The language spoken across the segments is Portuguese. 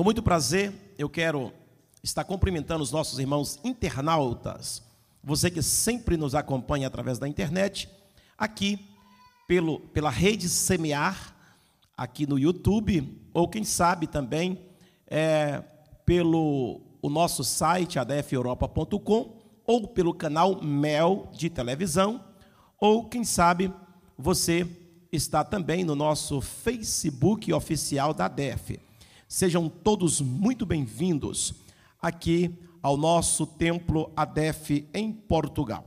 Com muito prazer, eu quero estar cumprimentando os nossos irmãos internautas, você que sempre nos acompanha através da internet, aqui pelo, pela rede Semear, aqui no YouTube, ou quem sabe também é, pelo o nosso site adfeuropa.com, ou pelo canal Mel de televisão, ou quem sabe você está também no nosso Facebook oficial da ADEF. Sejam todos muito bem-vindos aqui ao nosso templo ADEF em Portugal.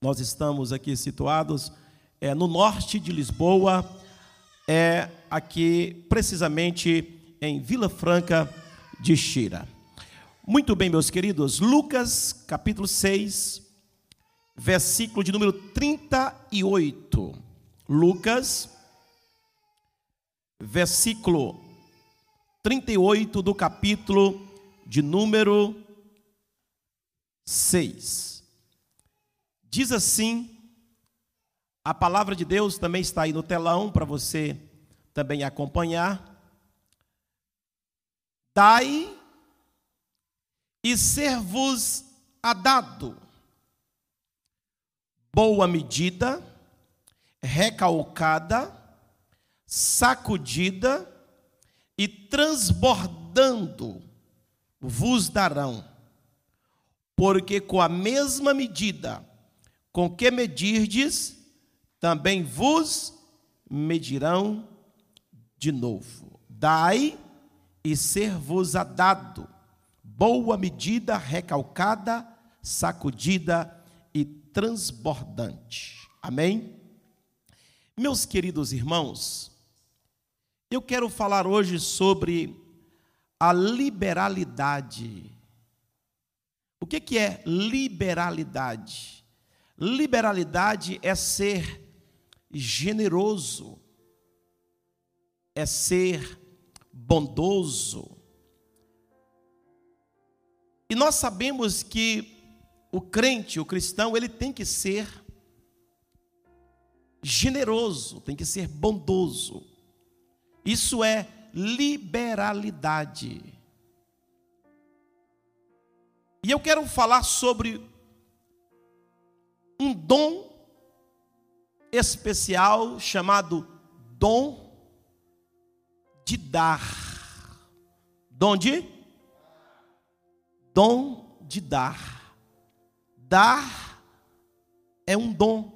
Nós estamos aqui situados é, no norte de Lisboa, é aqui precisamente em Vila Franca de Xira. Muito bem, meus queridos, Lucas capítulo 6, versículo de número 38. Lucas, versículo 38 do capítulo de número 6. Diz assim: a palavra de Deus também está aí no telão para você também acompanhar. Dai e ser-vos a dado boa medida, recalcada, sacudida e transbordando vos darão. Porque com a mesma medida com que medirdes, também vos medirão de novo. Dai e ser-vos-á dado, boa medida, recalcada, sacudida e transbordante. Amém? Meus queridos irmãos, eu quero falar hoje sobre a liberalidade. O que, que é liberalidade? Liberalidade é ser generoso, é ser bondoso. E nós sabemos que o crente, o cristão, ele tem que ser generoso, tem que ser bondoso. Isso é liberalidade. E eu quero falar sobre um dom especial chamado dom de dar. Dom de? Dom de dar. Dar é um dom.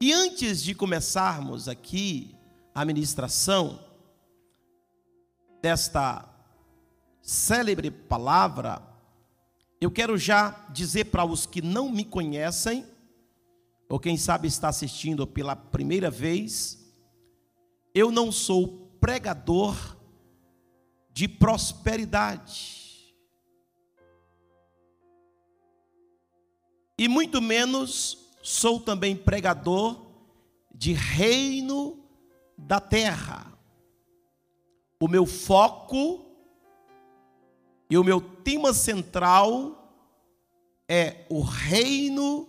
E antes de começarmos aqui a ministração desta célebre palavra, eu quero já dizer para os que não me conhecem, ou quem sabe está assistindo pela primeira vez, eu não sou pregador de prosperidade. E muito menos sou também pregador de reino da terra. O meu foco e o meu tema central é o reino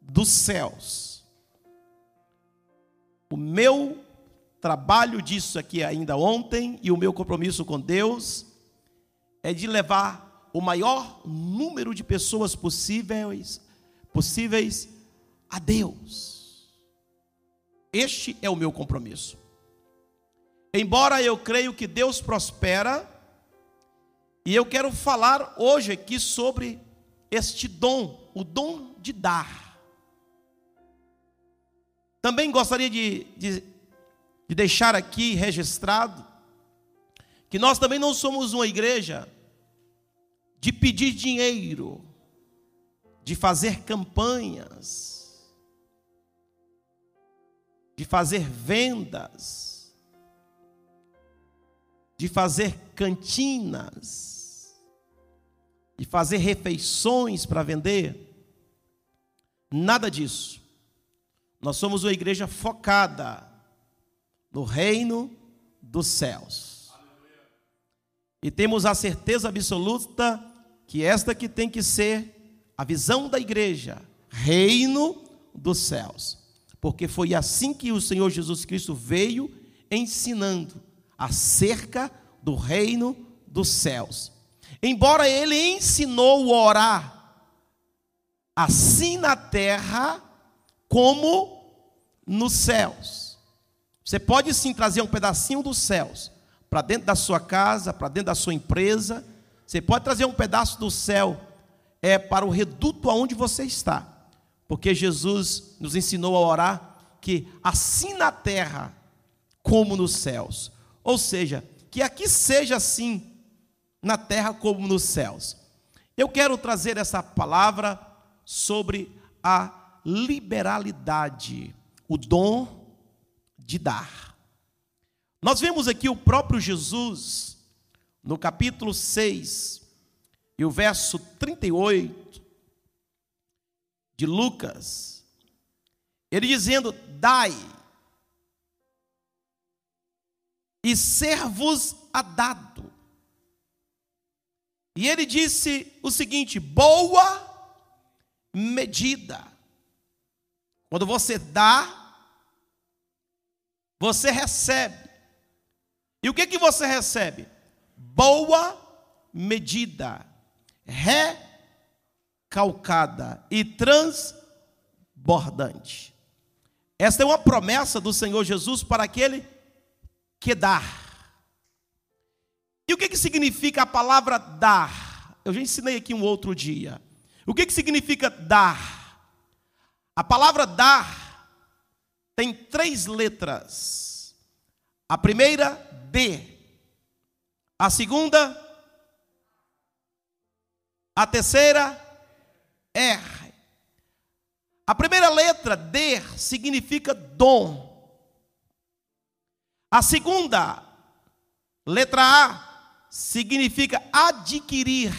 dos céus. O meu trabalho disso aqui ainda ontem e o meu compromisso com Deus é de levar o maior número de pessoas possíveis possíveis a Deus. Este é o meu compromisso. Embora eu creio que Deus prospera, e eu quero falar hoje aqui sobre este dom, o dom de dar. Também gostaria de, de, de deixar aqui registrado que nós também não somos uma igreja de pedir dinheiro, de fazer campanhas, de fazer vendas, de fazer cantinas, de fazer refeições para vender. Nada disso. Nós somos uma igreja focada no reino dos céus. E temos a certeza absoluta que esta que tem que ser a visão da igreja, reino dos céus porque foi assim que o Senhor Jesus Cristo veio ensinando acerca do reino dos céus. Embora ele ensinou a orar assim na terra como nos céus. Você pode sim trazer um pedacinho dos céus para dentro da sua casa, para dentro da sua empresa. Você pode trazer um pedaço do céu é para o reduto aonde você está. Porque Jesus nos ensinou a orar que assim na terra como nos céus. Ou seja, que aqui seja assim na terra como nos céus. Eu quero trazer essa palavra sobre a liberalidade, o dom de dar. Nós vemos aqui o próprio Jesus, no capítulo 6, e o verso 38 de Lucas, ele dizendo: Dai, e ser-vos a dado. E ele disse o seguinte: boa medida. Quando você dá, você recebe. E o que que você recebe? Boa medida, recalcada e transbordante. Esta é uma promessa do Senhor Jesus para aquele que dá. E o que, que significa a palavra dar? Eu já ensinei aqui um outro dia. O que, que significa dar? A palavra dar tem três letras. A primeira, D. A segunda, a terceira, R. A primeira letra, D, significa dom. A segunda, letra A, significa adquirir.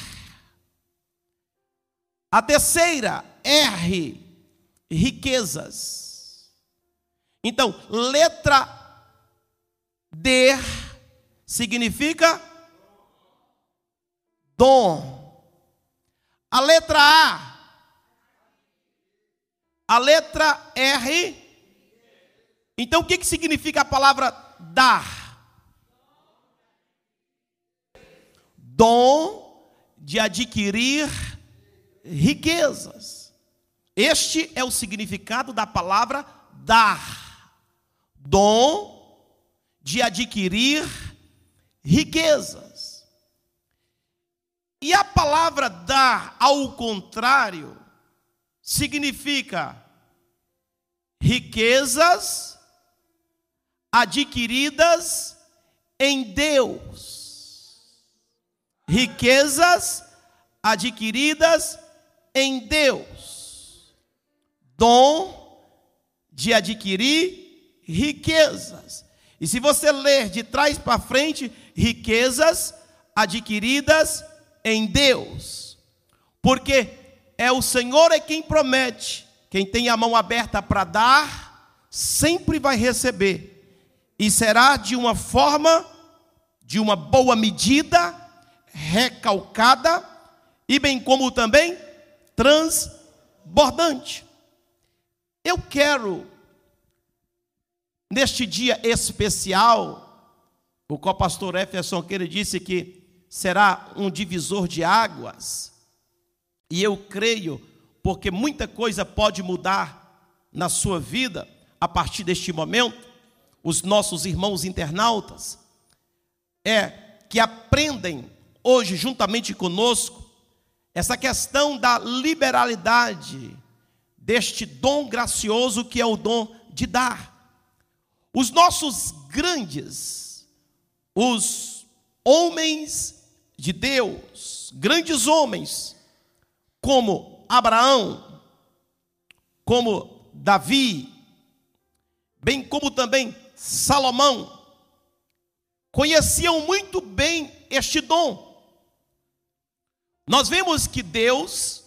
A terceira, R, riquezas. Então, letra D significa dom. A letra A, a letra R. Então, o que, que significa a palavra dar? Dom de adquirir riquezas. Este é o significado da palavra dar. Dom de adquirir riquezas. E a palavra dar, ao contrário, significa riquezas adquiridas em Deus. Riquezas adquiridas em Deus. Dom de adquirir riquezas. E se você ler de trás para frente, riquezas adquiridas em Deus. Porque é o Senhor é quem promete. Quem tem a mão aberta para dar, sempre vai receber. E será de uma forma, de uma boa medida, recalcada e bem como também transbordante. Eu quero neste dia especial, o qual o pastor Jefferson que ele disse que será um divisor de águas. E eu creio, porque muita coisa pode mudar na sua vida a partir deste momento. Os nossos irmãos internautas é que aprendem hoje juntamente conosco essa questão da liberalidade deste dom gracioso que é o dom de dar. Os nossos grandes, os homens de Deus, grandes homens, como Abraão, como Davi, bem como também Salomão, conheciam muito bem este dom. Nós vemos que Deus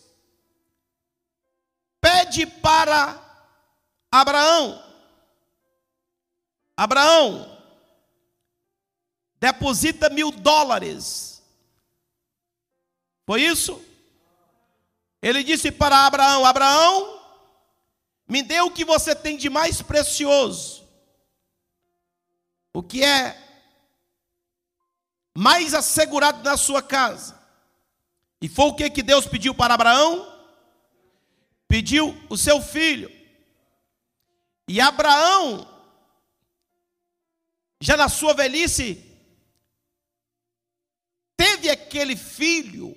pede para Abraão, Abraão, deposita mil dólares. Foi isso? Ele disse para Abraão: Abraão, me dê o que você tem de mais precioso. O que é mais assegurado na sua casa. E foi o que, que Deus pediu para Abraão? Pediu o seu filho. E Abraão, já na sua velhice, teve aquele filho.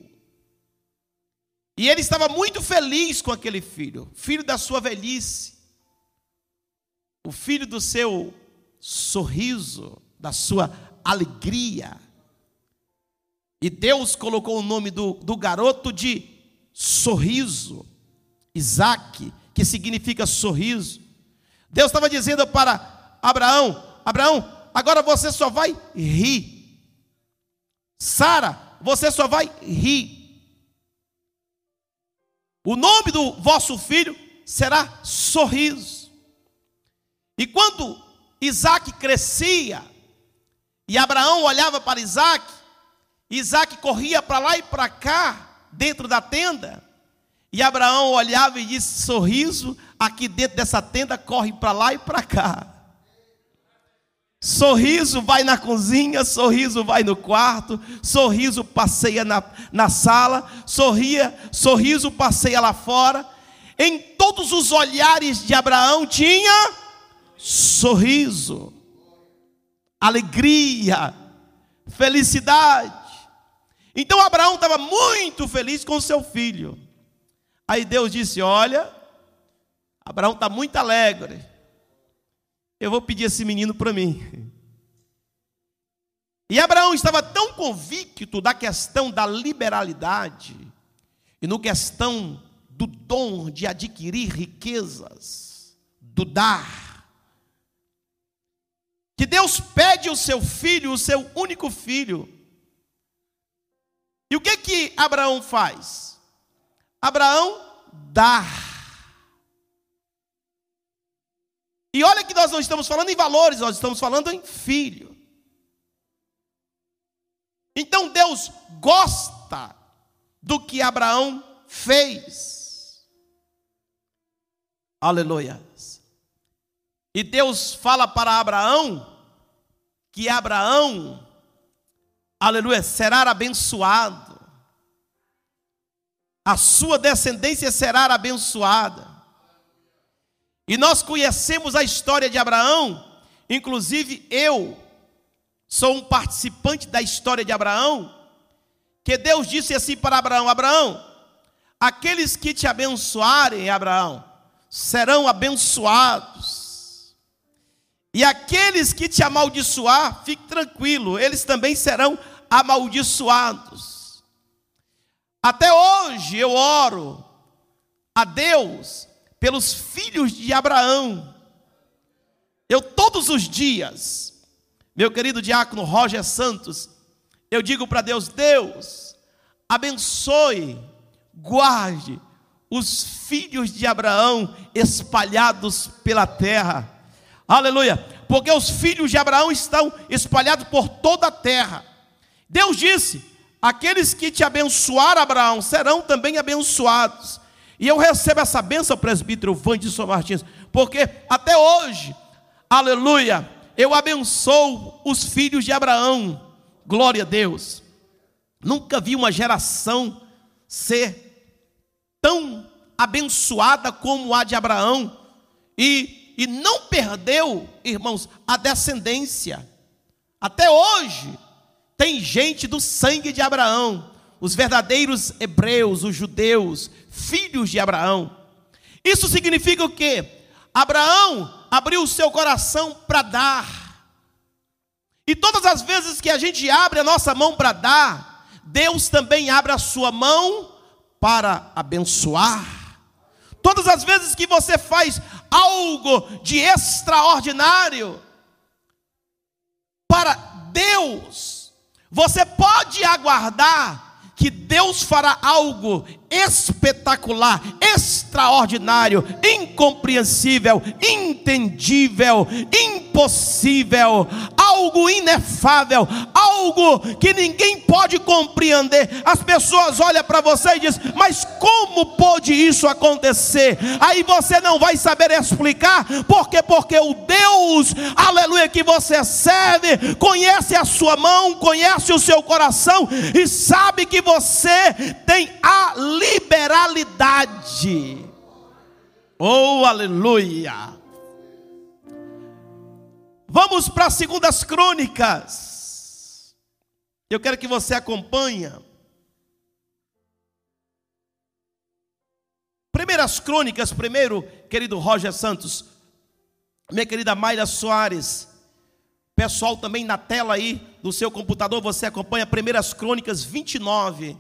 E ele estava muito feliz com aquele filho, filho da sua velhice, o filho do seu sorriso, da sua alegria. E Deus colocou o nome do, do garoto de sorriso, Isaac, que significa sorriso. Deus estava dizendo para Abraão: Abraão, agora você só vai rir. Sara, você só vai rir. O nome do vosso filho será sorriso. E quando Isaac crescia, e Abraão olhava para Isaac, Isaac corria para lá e para cá, dentro da tenda, e Abraão olhava e disse: sorriso, aqui dentro dessa tenda corre para lá e para cá. Sorriso vai na cozinha, sorriso vai no quarto, sorriso passeia na, na sala, sorria, sorriso passeia lá fora. Em todos os olhares de Abraão tinha sorriso, alegria, felicidade. Então Abraão estava muito feliz com seu filho. Aí Deus disse: Olha, Abraão está muito alegre eu vou pedir esse menino para mim. E Abraão estava tão convicto da questão da liberalidade e no questão do dom de adquirir riquezas, do dar, que Deus pede o seu filho, o seu único filho. E o que que Abraão faz? Abraão dá. E olha que nós não estamos falando em valores, nós estamos falando em filho. Então Deus gosta do que Abraão fez. Aleluia. E Deus fala para Abraão que Abraão, aleluia, será abençoado. A sua descendência será abençoada. E nós conhecemos a história de Abraão, inclusive eu sou um participante da história de Abraão, que Deus disse assim para Abraão: Abraão, aqueles que te abençoarem, Abraão, serão abençoados. E aqueles que te amaldiçoar, fique tranquilo, eles também serão amaldiçoados. Até hoje eu oro a Deus pelos filhos de Abraão. Eu todos os dias, meu querido diácono Roger Santos, eu digo para Deus: Deus, abençoe, guarde os filhos de Abraão espalhados pela terra. Aleluia! Porque os filhos de Abraão estão espalhados por toda a terra. Deus disse: aqueles que te abençoar, Abraão, serão também abençoados. E eu recebo essa benção, presbítero Vandisson Martins, porque até hoje, aleluia, eu abençoo os filhos de Abraão, glória a Deus. Nunca vi uma geração ser tão abençoada como a de Abraão, e, e não perdeu, irmãos, a descendência. Até hoje, tem gente do sangue de Abraão, os verdadeiros hebreus, os judeus, filhos de Abraão. Isso significa o quê? Abraão abriu o seu coração para dar. E todas as vezes que a gente abre a nossa mão para dar, Deus também abre a sua mão para abençoar. Todas as vezes que você faz algo de extraordinário para Deus, você pode aguardar que Deus fará algo espetacular, extraordinário, incompreensível, intendível, impossível, algo inefável, algo que ninguém pode compreender. As pessoas olham para você e dizem: Mas como pôde isso acontecer? Aí você não vai saber explicar, porque porque o Deus, aleluia, que você serve, conhece a sua mão, conhece o seu coração e sabe que você tem a liberalidade. Oh, aleluia! Vamos para as segundas crônicas. Eu quero que você acompanhe. Primeiras crônicas, primeiro, querido Roger Santos, minha querida Mayra Soares, pessoal também na tela aí do seu computador, você acompanha Primeiras Crônicas 29.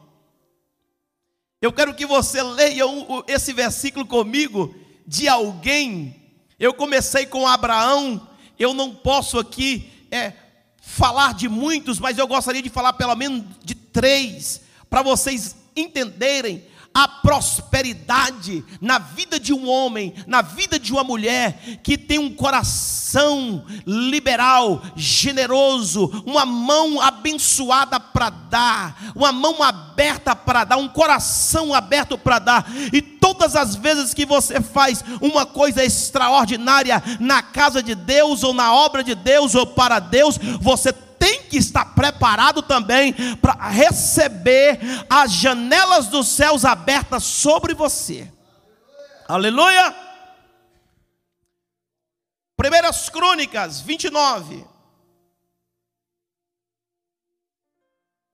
Eu quero que você leia esse versículo comigo de alguém. Eu comecei com Abraão, eu não posso aqui é, falar de muitos, mas eu gostaria de falar pelo menos de três, para vocês entenderem a prosperidade na vida de um homem, na vida de uma mulher que tem um coração liberal, generoso, uma mão abençoada para dar, uma mão aberta para dar, um coração aberto para dar. E todas as vezes que você faz uma coisa extraordinária na casa de Deus ou na obra de Deus ou para Deus, você tem que estar preparado também para receber as janelas dos céus abertas sobre você. Aleluia! Primeiras Crônicas 29,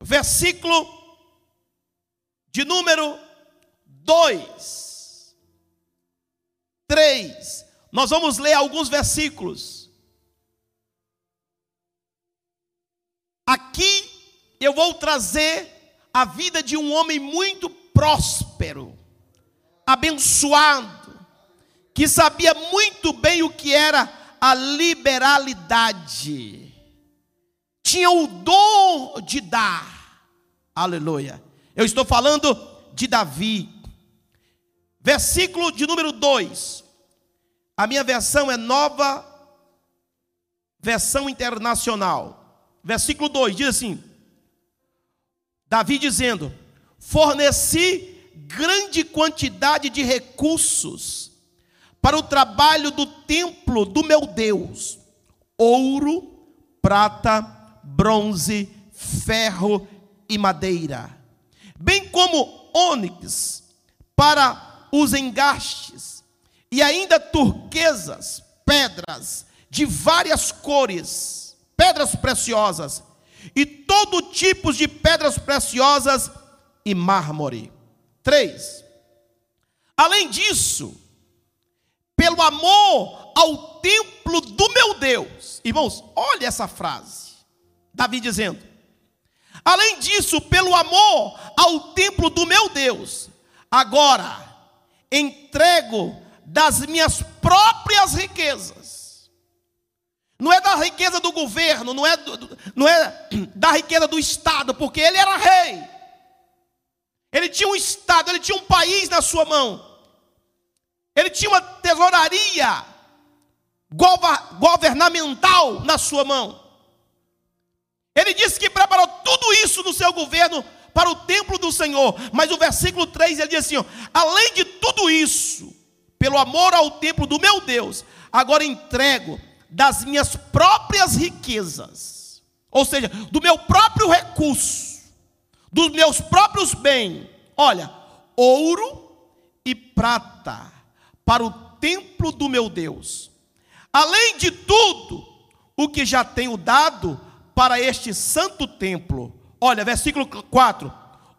versículo de número 2, 3. Nós vamos ler alguns versículos. Aqui eu vou trazer a vida de um homem muito próspero, abençoado, que sabia muito bem o que era a liberalidade, tinha o dom de dar, aleluia. Eu estou falando de Davi, versículo de número 2. A minha versão é nova, versão internacional versículo 2 diz assim: Davi dizendo: Forneci grande quantidade de recursos para o trabalho do templo do meu Deus: ouro, prata, bronze, ferro e madeira, bem como ônix para os engastes, e ainda turquesas, pedras de várias cores pedras preciosas, e todo tipo de pedras preciosas e mármore. Três. Além disso, pelo amor ao templo do meu Deus. Irmãos, olha essa frase. Davi dizendo: Além disso, pelo amor ao templo do meu Deus, agora entrego das minhas próprias riquezas não é da riqueza do governo, não é, do, não é da riqueza do Estado, porque ele era rei. Ele tinha um Estado, ele tinha um país na sua mão. Ele tinha uma tesouraria governamental na sua mão. Ele disse que preparou tudo isso no seu governo para o templo do Senhor. Mas o versículo 3 ele diz assim: ó, além de tudo isso, pelo amor ao templo do meu Deus, agora entrego das minhas próprias riquezas, ou seja, do meu próprio recurso, dos meus próprios bens. Olha, ouro e prata para o templo do meu Deus. Além de tudo, o que já tenho dado para este santo templo. Olha, versículo 4.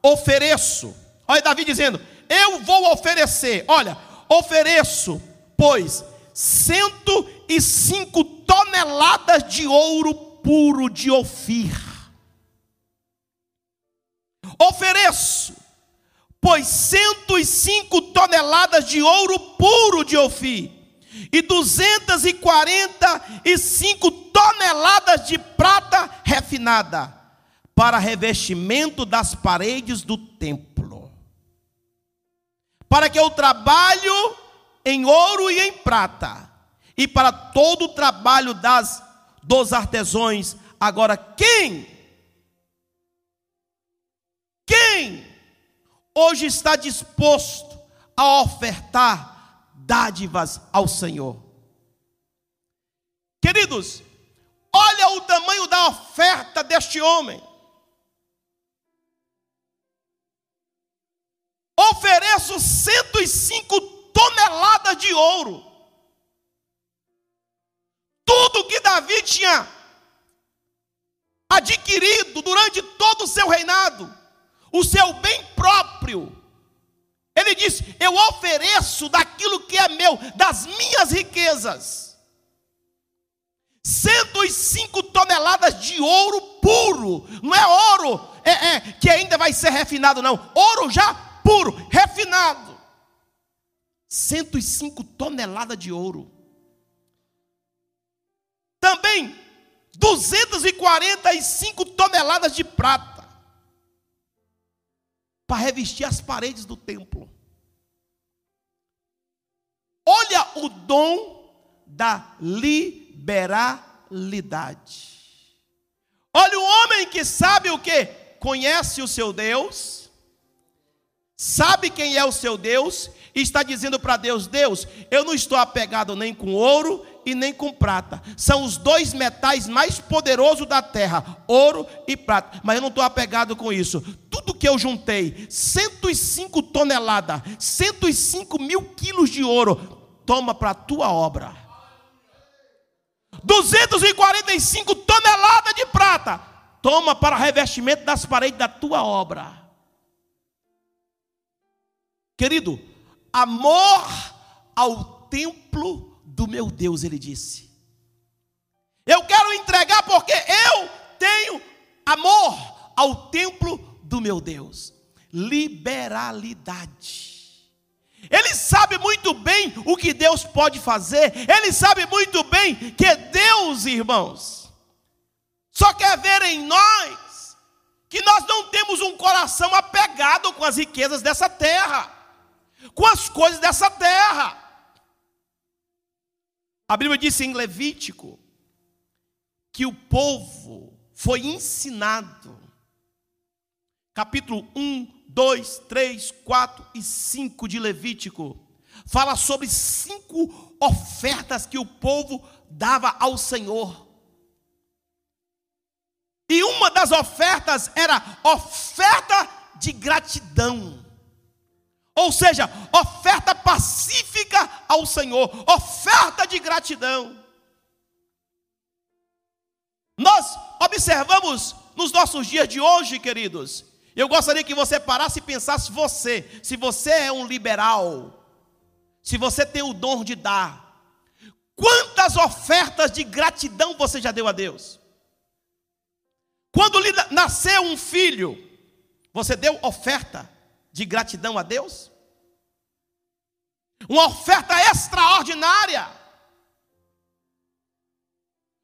Ofereço. Olha Davi dizendo: Eu vou oferecer. Olha, ofereço, pois 105 toneladas de ouro puro de Ofir. Ofereço, pois 105 toneladas de ouro puro de Ofir e 245 toneladas de prata refinada para revestimento das paredes do templo. Para que o trabalho em ouro e em prata, e para todo o trabalho das, dos artesões. Agora, quem? Quem hoje está disposto a ofertar dádivas ao Senhor? Queridos, olha o tamanho da oferta deste homem. Ofereço 105 toneladas de ouro. Tudo que Davi tinha adquirido durante todo o seu reinado, o seu bem próprio. Ele diz: Eu ofereço daquilo que é meu, das minhas riquezas. 105 toneladas de ouro puro, não é ouro é, é, que ainda vai ser refinado, não, ouro já puro, refinado. 105 toneladas de ouro. Também 245 toneladas de prata para revestir as paredes do templo. Olha o dom da liberalidade. Olha o homem que sabe o que? Conhece o seu Deus, sabe quem é o seu Deus, e está dizendo para Deus: Deus, eu não estou apegado nem com ouro e nem com prata. São os dois metais mais poderosos da terra, ouro e prata. Mas eu não estou apegado com isso. Tudo que eu juntei, 105 toneladas, 105 mil quilos de ouro, toma para a tua obra. 245 toneladas de prata, toma para revestimento das paredes da tua obra. Querido, amor ao templo do meu Deus, ele disse. Eu quero entregar porque eu tenho amor ao templo do meu Deus. Liberalidade. Ele sabe muito bem o que Deus pode fazer. Ele sabe muito bem que Deus, irmãos, só quer ver em nós que nós não temos um coração apegado com as riquezas dessa terra, com as coisas dessa terra. A Bíblia diz em Levítico que o povo foi ensinado, capítulo 1, 2, 3, 4 e 5 de Levítico, fala sobre cinco ofertas que o povo dava ao Senhor. E uma das ofertas era oferta de gratidão. Ou seja, oferta pacífica ao Senhor, oferta de gratidão. Nós observamos nos nossos dias de hoje, queridos. Eu gostaria que você parasse e pensasse você, se você é um liberal, se você tem o dom de dar, quantas ofertas de gratidão você já deu a Deus? Quando lhe nasceu um filho, você deu oferta de gratidão a Deus? Uma oferta extraordinária.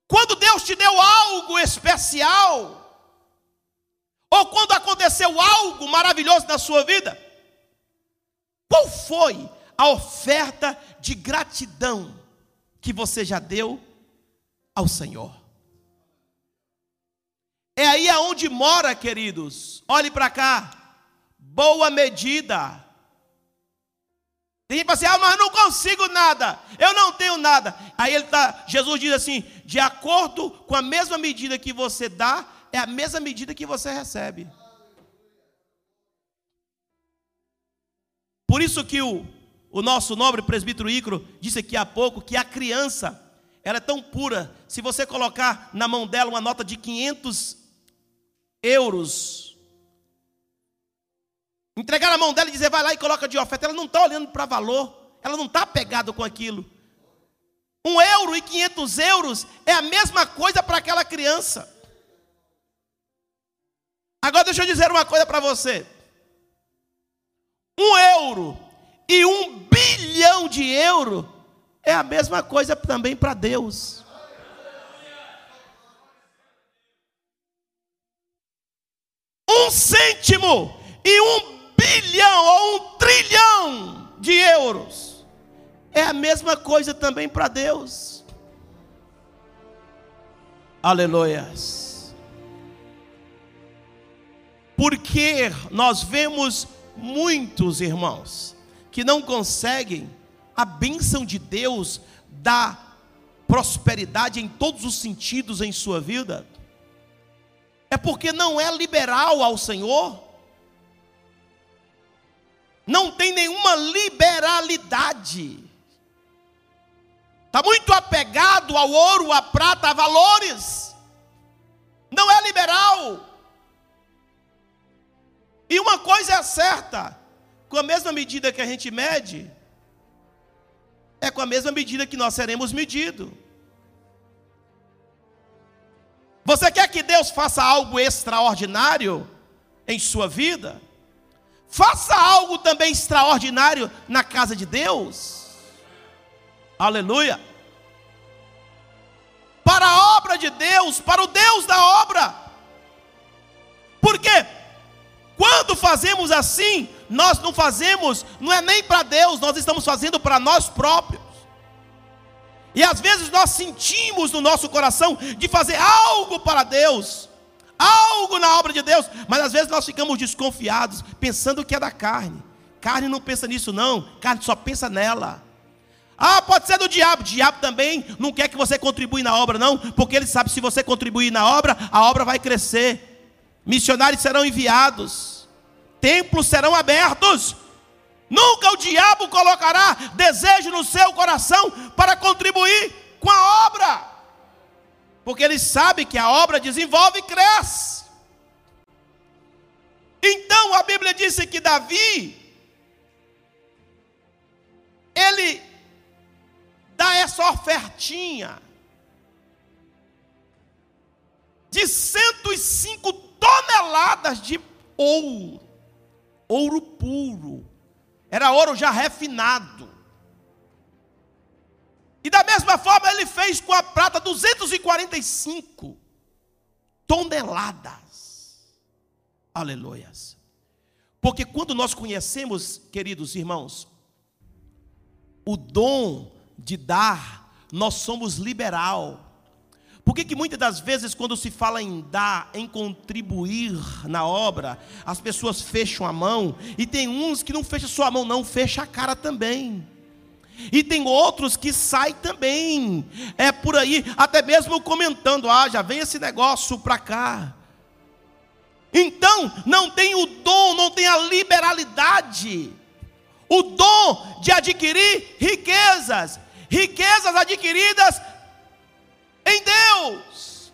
Quando Deus te deu algo especial, ou quando aconteceu algo maravilhoso na sua vida, qual foi a oferta de gratidão que você já deu ao Senhor? É aí aonde mora, queridos. Olhe para cá boa medida. Tem gente que fala assim, ah, mas não consigo nada, eu não tenho nada. Aí ele tá, Jesus diz assim: de acordo com a mesma medida que você dá, é a mesma medida que você recebe. Por isso que o, o nosso nobre presbítero Icro disse aqui há pouco que a criança, ela é tão pura, se você colocar na mão dela uma nota de 500 euros, Entregar na mão dela e dizer, vai lá e coloca de oferta. Ela não está olhando para valor. Ela não está apegada com aquilo. Um euro e quinhentos euros é a mesma coisa para aquela criança. Agora deixa eu dizer uma coisa para você. Um euro e um bilhão de euro é a mesma coisa também para Deus. Um cêntimo e um bilhão ou um trilhão de euros. É a mesma coisa também para Deus. Aleluias. Porque nós vemos muitos irmãos que não conseguem a bênção de Deus da prosperidade em todos os sentidos em sua vida, é porque não é liberal ao Senhor, não tem nenhuma liberalidade, está muito apegado ao ouro, à prata, a valores, não é liberal. E uma coisa é certa: com a mesma medida que a gente mede, é com a mesma medida que nós seremos medidos. Você quer que Deus faça algo extraordinário em sua vida? Faça algo também extraordinário na casa de Deus. Aleluia. Para a obra de Deus, para o Deus da obra. Por quê? Quando fazemos assim, nós não fazemos, não é nem para Deus, nós estamos fazendo para nós próprios. E às vezes nós sentimos no nosso coração de fazer algo para Deus, algo na obra de Deus, mas às vezes nós ficamos desconfiados, pensando que é da carne. Carne não pensa nisso, não, carne só pensa nela. Ah, pode ser do diabo. Diabo também não quer que você contribua na obra, não, porque ele sabe que se você contribuir na obra, a obra vai crescer missionários serão enviados, templos serão abertos. Nunca o diabo colocará desejo no seu coração para contribuir com a obra, porque ele sabe que a obra desenvolve e cresce. Então a Bíblia disse que Davi, ele dá essa ofertinha de 105 toneladas de ouro, ouro puro, era ouro já refinado. E da mesma forma ele fez com a prata 245 toneladas. Aleluias. Porque quando nós conhecemos, queridos irmãos, o dom de dar, nós somos liberal. Por que, que muitas das vezes, quando se fala em dar, em contribuir na obra, as pessoas fecham a mão, e tem uns que não fecham só a mão, não, fecha a cara também. E tem outros que saem também, é por aí, até mesmo comentando: ah, já vem esse negócio para cá. Então, não tem o dom, não tem a liberalidade, o dom de adquirir riquezas, riquezas adquiridas em Deus.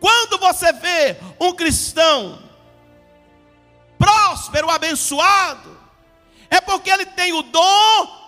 Quando você vê um cristão próspero, abençoado, é porque ele tem o dom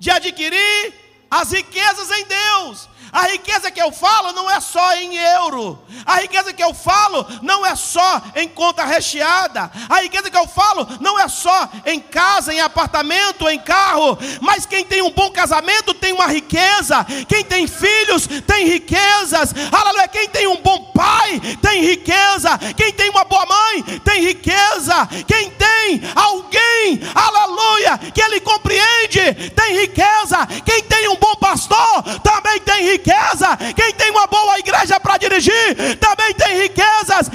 de adquirir as riquezas em Deus. A riqueza que eu falo não é só em euro. A riqueza que eu falo não é só em conta recheada. A riqueza que eu falo não é só em casa, em apartamento, em carro. Mas quem tem um bom casamento tem uma riqueza. Quem tem filhos tem riquezas. Aleluia. Quem tem um bom pai tem riqueza. Quem tem uma boa mãe tem riqueza. Quem tem alguém, aleluia, que ele compreende tem riqueza. Quem tem um bom pastor também tem riqueza riqueza. Quem tem uma boa igreja para dirigir também tem riquezas.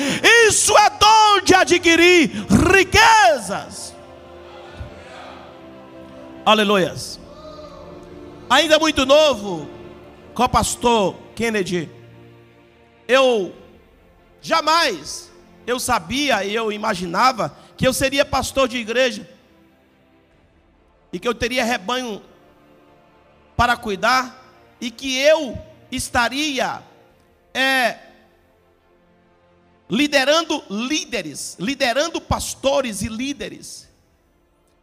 Isso é dom de adquirir riquezas. Aleluias. Ainda muito novo, com o pastor Kennedy, eu jamais eu sabia e eu imaginava que eu seria pastor de igreja e que eu teria rebanho para cuidar e que eu estaria é, liderando líderes, liderando pastores e líderes.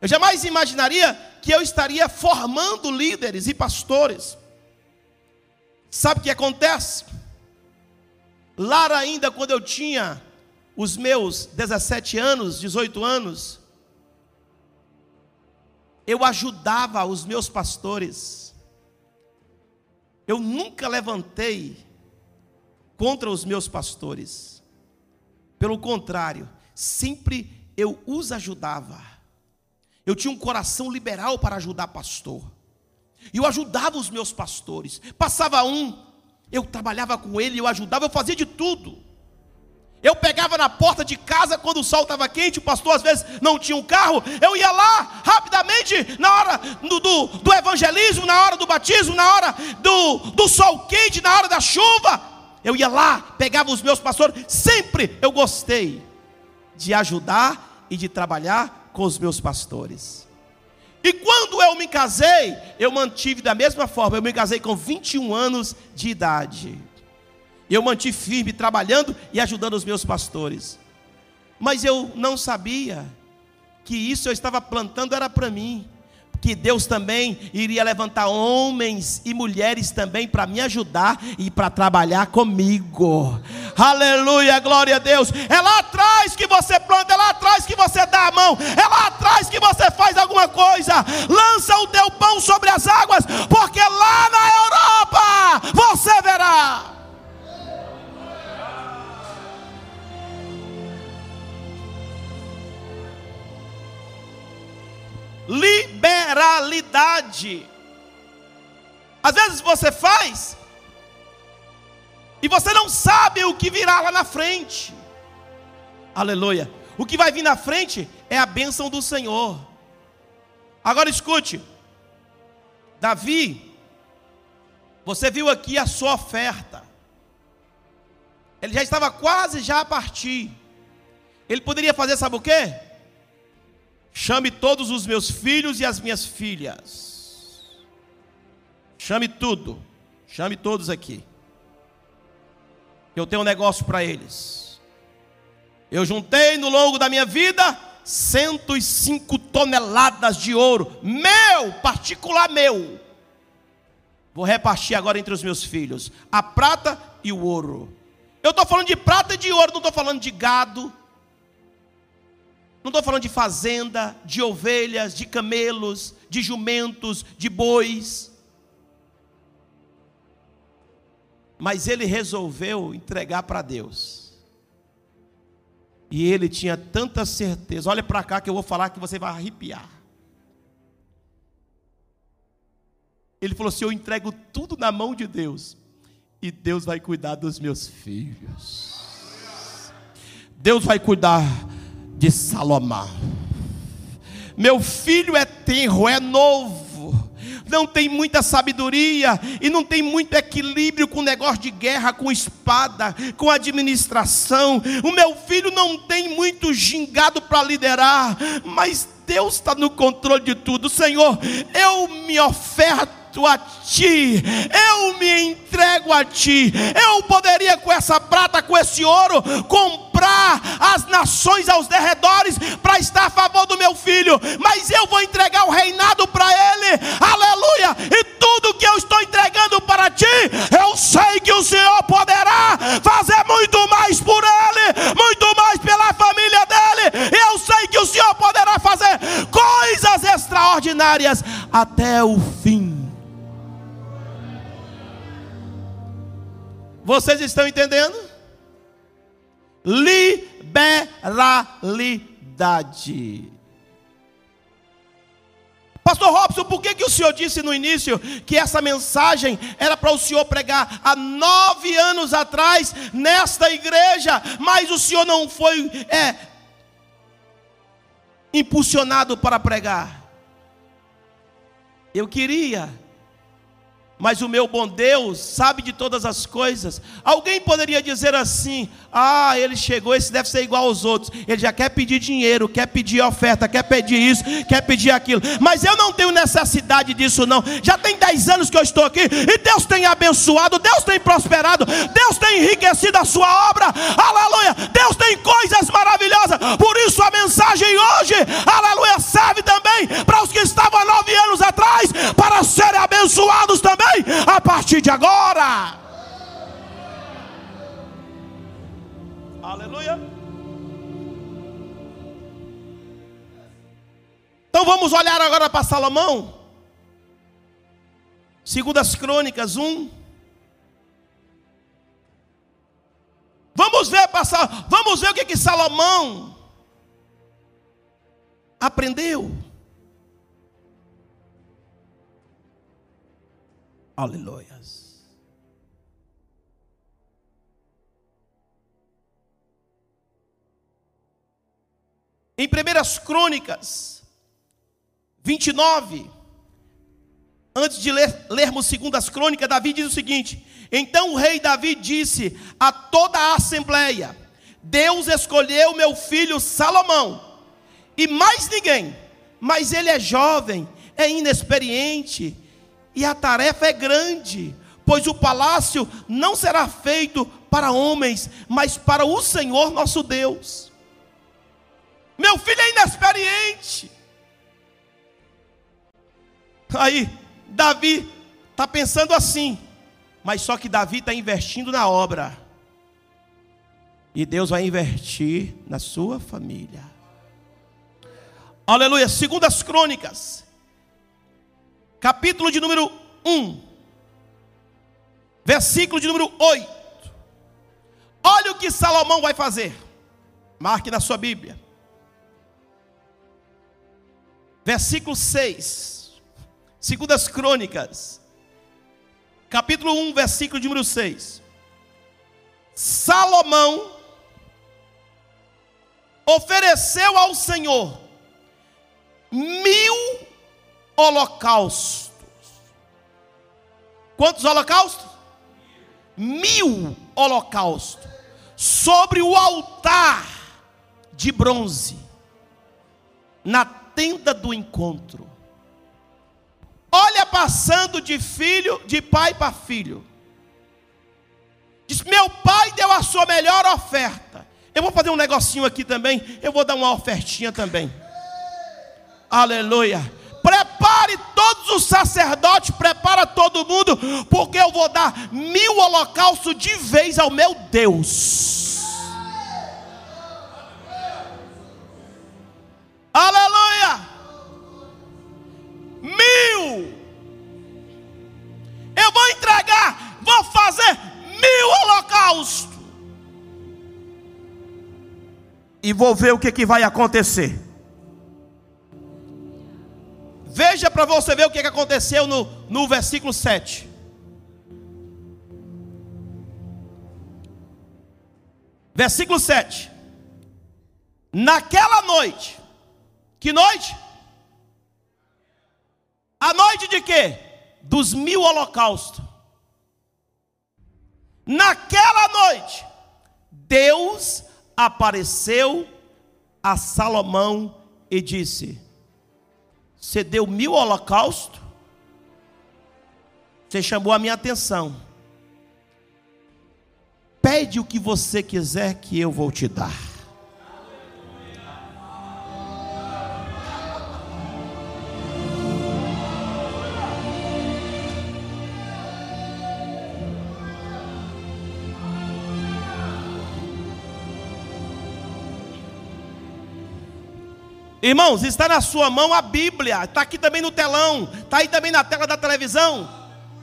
Eu jamais imaginaria que eu estaria formando líderes e pastores. Sabe o que acontece? Lá ainda, quando eu tinha os meus 17 anos, 18 anos, eu ajudava os meus pastores eu nunca levantei contra os meus pastores. Pelo contrário, sempre eu os ajudava. Eu tinha um coração liberal para ajudar pastor. Eu ajudava os meus pastores. Passava um, eu trabalhava com ele, eu ajudava, eu fazia de tudo. Eu pegava na porta de casa quando o sol estava quente, o pastor às vezes não tinha um carro. Eu ia lá rapidamente na hora do, do, do evangelismo, na hora do batismo, na hora do, do sol quente, na hora da chuva. Eu ia lá, pegava os meus pastores. Sempre eu gostei de ajudar e de trabalhar com os meus pastores. E quando eu me casei, eu mantive da mesma forma. Eu me casei com 21 anos de idade. Eu mantive firme, trabalhando e ajudando os meus pastores. Mas eu não sabia que isso eu estava plantando era para mim. Que Deus também iria levantar homens e mulheres também para me ajudar e para trabalhar comigo. Aleluia, glória a Deus. É lá atrás que você planta, é lá atrás que você dá a mão, é lá atrás que você faz alguma coisa. Lança o teu pão sobre as águas, porque lá na Europa você verá. Liberalidade. Às vezes você faz e você não sabe o que virá lá na frente. Aleluia. O que vai vir na frente é a bênção do Senhor. Agora escute. Davi, você viu aqui a sua oferta. Ele já estava quase já a partir. Ele poderia fazer, sabe o quê? Chame todos os meus filhos e as minhas filhas. Chame tudo. Chame todos aqui. Eu tenho um negócio para eles. Eu juntei no longo da minha vida 105 toneladas de ouro, meu, particular meu. Vou repartir agora entre os meus filhos a prata e o ouro. Eu estou falando de prata e de ouro, não estou falando de gado, não estou falando de fazenda, de ovelhas, de camelos, de jumentos, de bois. Mas ele resolveu entregar para Deus. E ele tinha tanta certeza. Olha para cá que eu vou falar que você vai arrepiar. Ele falou assim: Eu entrego tudo na mão de Deus. E Deus vai cuidar dos meus filhos. Deus vai cuidar de Salomão. Meu filho é tenro, é novo, não tem muita sabedoria e não tem muito equilíbrio com negócio de guerra, com espada, com administração. O meu filho não tem muito gingado para liderar, mas Deus está no controle de tudo. Senhor, eu me oferto a ti, eu me entrego a ti. Eu poderia com essa prata, com esse ouro, comprar as nações aos derredores para estar a favor do meu filho, mas eu vou entregar o reinado para ele. Aleluia! E tudo que eu estou entregando para ti, eu sei que o Senhor poderá fazer muito mais por ele, muito mais pela família dele. Eu sei que o Senhor poderá fazer coisas extraordinárias até o fim. Vocês estão entendendo? Liberalidade. Pastor Robson, por que, que o senhor disse no início que essa mensagem era para o senhor pregar há nove anos atrás nesta igreja, mas o senhor não foi é, impulsionado para pregar? Eu queria mas o meu bom Deus sabe de todas as coisas. Alguém poderia dizer assim: ah, ele chegou, esse deve ser igual aos outros. Ele já quer pedir dinheiro, quer pedir oferta, quer pedir isso, quer pedir aquilo. Mas eu não tenho necessidade disso, não. Já tem 10 anos que eu estou aqui e Deus tem abençoado, Deus tem prosperado, Deus tem enriquecido a sua obra. Aleluia! Deus tem coisas maravilhosas. Por isso a mensagem hoje, aleluia, serve também para os que estavam há nove anos atrás, para serem abençoados também a partir de agora. Aleluia. Então vamos olhar agora para Salomão. Segundo as Crônicas 1. Vamos ver passar, vamos ver o que que Salomão aprendeu. Aleluias. Em 1 Crônicas 29, antes de ler, lermos segundas crônicas, Davi diz o seguinte: Então o rei Davi disse a toda a assembleia: Deus escolheu meu filho Salomão, e mais ninguém, mas ele é jovem, é inexperiente, e a tarefa é grande, pois o palácio não será feito para homens, mas para o Senhor nosso Deus. Meu filho é inexperiente. Aí, Davi está pensando assim, mas só que Davi está investindo na obra. E Deus vai investir na sua família. Aleluia. Segundas Crônicas, capítulo de número 1, versículo de número 8. Olha o que Salomão vai fazer. Marque na sua Bíblia. Versículo 6. Segundas Crônicas. Capítulo 1, versículo de número 6. Salomão ofereceu ao Senhor mil holocaustos. Quantos holocaustos? Mil holocaustos. Sobre o altar de bronze. Na tenda do encontro. Olha passando de filho, de pai para filho. Diz: Meu pai deu a sua melhor oferta. Eu vou fazer um negocinho aqui também. Eu vou dar uma ofertinha também. Aleluia. Prepare todos os sacerdotes, prepara todo mundo, porque eu vou dar mil holocaustos de vez ao meu Deus. Aleluia. Mil. Eu vou entregar, vou fazer mil holocaustos. E vou ver o que, que vai acontecer. Veja para você ver o que aconteceu no, no versículo 7. Versículo 7. Naquela noite, que noite? A noite de quê? Dos mil holocaustos. Naquela noite, Deus apareceu a Salomão e disse: você deu mil holocaustos? Você chamou a minha atenção. Pede o que você quiser que eu vou te dar. Irmãos, está na sua mão a Bíblia, está aqui também no telão, está aí também na tela da televisão.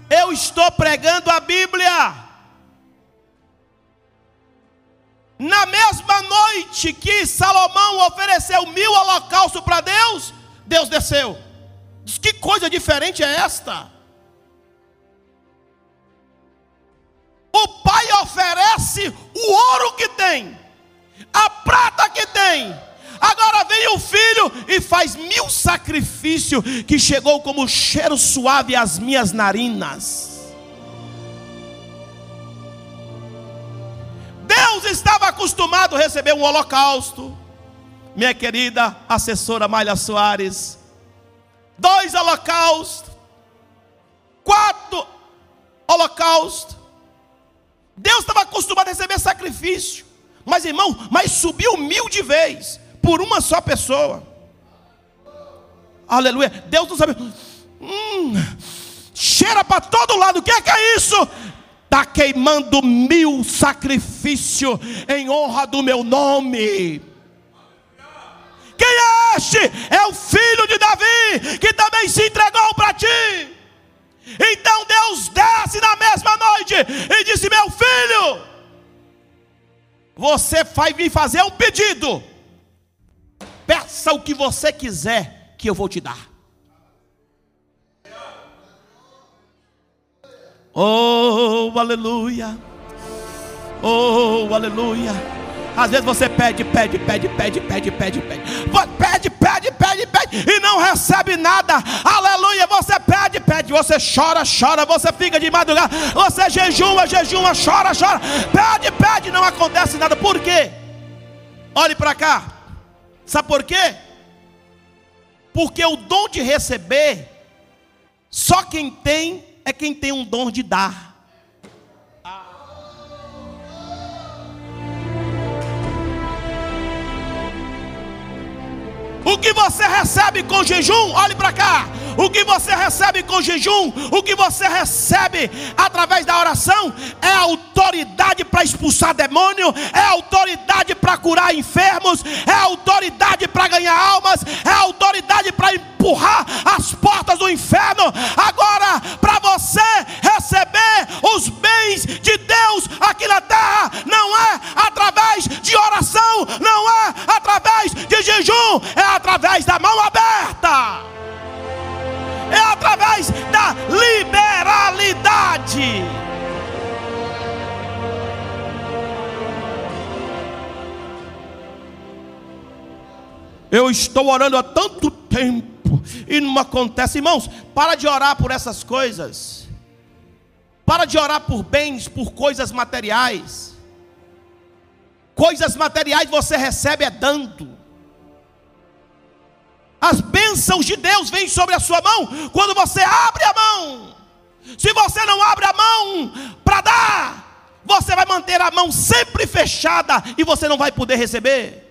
Eu estou pregando a Bíblia. Na mesma noite que Salomão ofereceu mil holocaustos para Deus, Deus desceu. Diz, que coisa diferente é esta? O pai oferece o ouro que tem, a prata que tem, Agora vem o filho e faz mil sacrifícios que chegou como cheiro suave às minhas narinas. Deus estava acostumado a receber um holocausto. Minha querida assessora Malha Soares, dois holocaustos, quatro holocaustos. Deus estava acostumado a receber sacrifício. Mas irmão, mas subiu mil de vez por uma só pessoa. Aleluia. Deus não sabe. Hum, cheira para todo lado. O que é, que é isso? Está queimando mil sacrifícios em honra do meu nome. Quem é este? É o filho de Davi, que também se entregou para ti. Então Deus desce na mesma noite e disse: Meu filho, você vai me fazer um pedido. Peça o que você quiser, que eu vou te dar. Oh, aleluia. Oh, aleluia. Às vezes você pede, pede, pede, pede, pede, pede, pede. Pede, pede, pede, pede e não recebe nada. Aleluia. Você pede, pede, você chora, chora, você fica de madrugada, você jejuma, jejuma, chora, chora. Pede, pede, não acontece nada. Por quê? Olhe para cá. Sabe por quê? Porque o dom de receber, só quem tem é quem tem um dom de dar. O que você recebe com jejum, olhe para cá. O que você recebe com jejum, o que você recebe através da oração, é autoridade para expulsar demônio, é autoridade para curar enfermos, é autoridade para ganhar almas, é autoridade para empurrar as portas do inferno. Agora, para você receber os bens de Deus aqui na terra, não é através de oração, não é através de jejum, é através da mão aberta é através da liberalidade. Eu estou orando há tanto tempo e não acontece, irmãos. Para de orar por essas coisas. Para de orar por bens, por coisas materiais. Coisas materiais você recebe é dando. As bênçãos de Deus vêm sobre a sua mão quando você abre a mão. Se você não abre a mão para dar, você vai manter a mão sempre fechada e você não vai poder receber.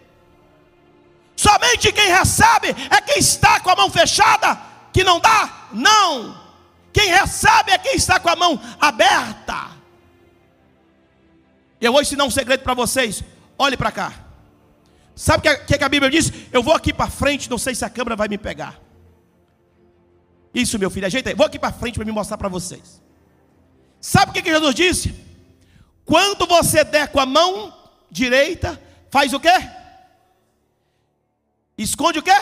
Somente quem recebe é quem está com a mão fechada, que não dá? Não. Quem recebe é quem está com a mão aberta. Eu vou ensinar um segredo para vocês. Olhe para cá. Sabe o que, que, a Bíblia diz? Eu vou aqui para frente, não sei se a câmera vai me pegar. Isso, meu filho, ajeita aí. Vou aqui para frente para me mostrar para vocês. Sabe o que, que Jesus disse? Quando você der com a mão direita, faz o quê? Esconde o quê?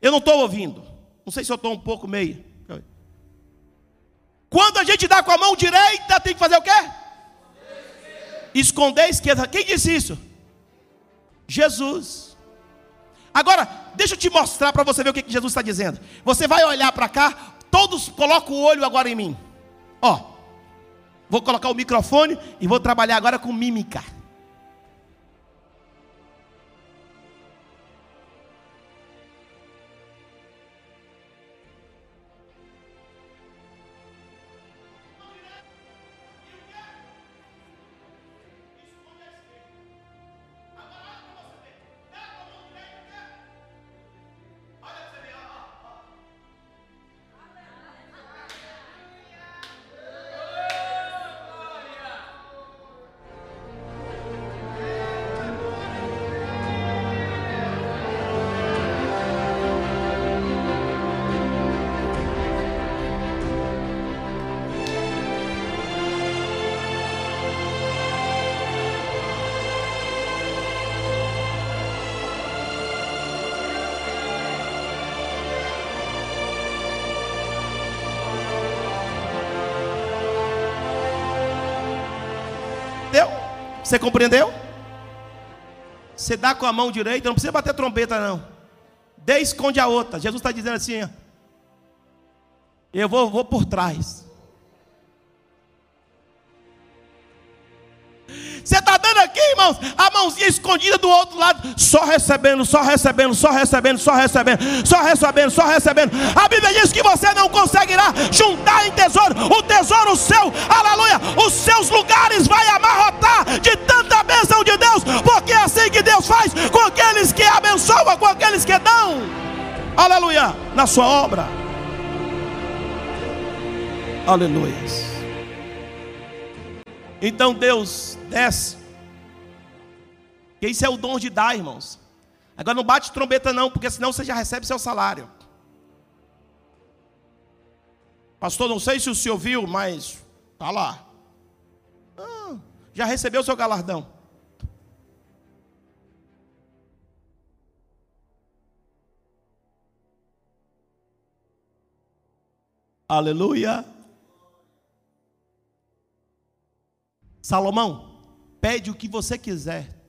Eu não estou ouvindo. Não sei se eu estou um pouco meio. Quando a gente dá com a mão direita, tem que fazer o quê? Esconder a esquerda. Quem disse isso? Jesus. Agora, deixa eu te mostrar para você ver o que Jesus está dizendo. Você vai olhar para cá, todos colocam o olho agora em mim. Ó, vou colocar o microfone e vou trabalhar agora com mímica. Você compreendeu? Você dá com a mão direita, não precisa bater trombeta, não. Dê esconde a outra. Jesus está dizendo assim: ó, eu vou, vou por trás. Irmãos, a mãozinha escondida do outro lado, só recebendo, só recebendo, só recebendo, só recebendo, só recebendo, só recebendo. A Bíblia diz que você não conseguirá juntar em tesouro o tesouro seu, aleluia. Os seus lugares vai amarrotar de tanta bênção de Deus, porque é assim que Deus faz com aqueles que abençoam, com aqueles que dão, aleluia, na sua obra. Aleluia. Então Deus desce. Que isso é o dom de dar, irmãos. Agora não bate trombeta não, porque senão você já recebe seu salário. Pastor, não sei se o senhor viu, mas tá lá. Ah, já recebeu seu galardão. Aleluia. Salomão, pede o que você quiser.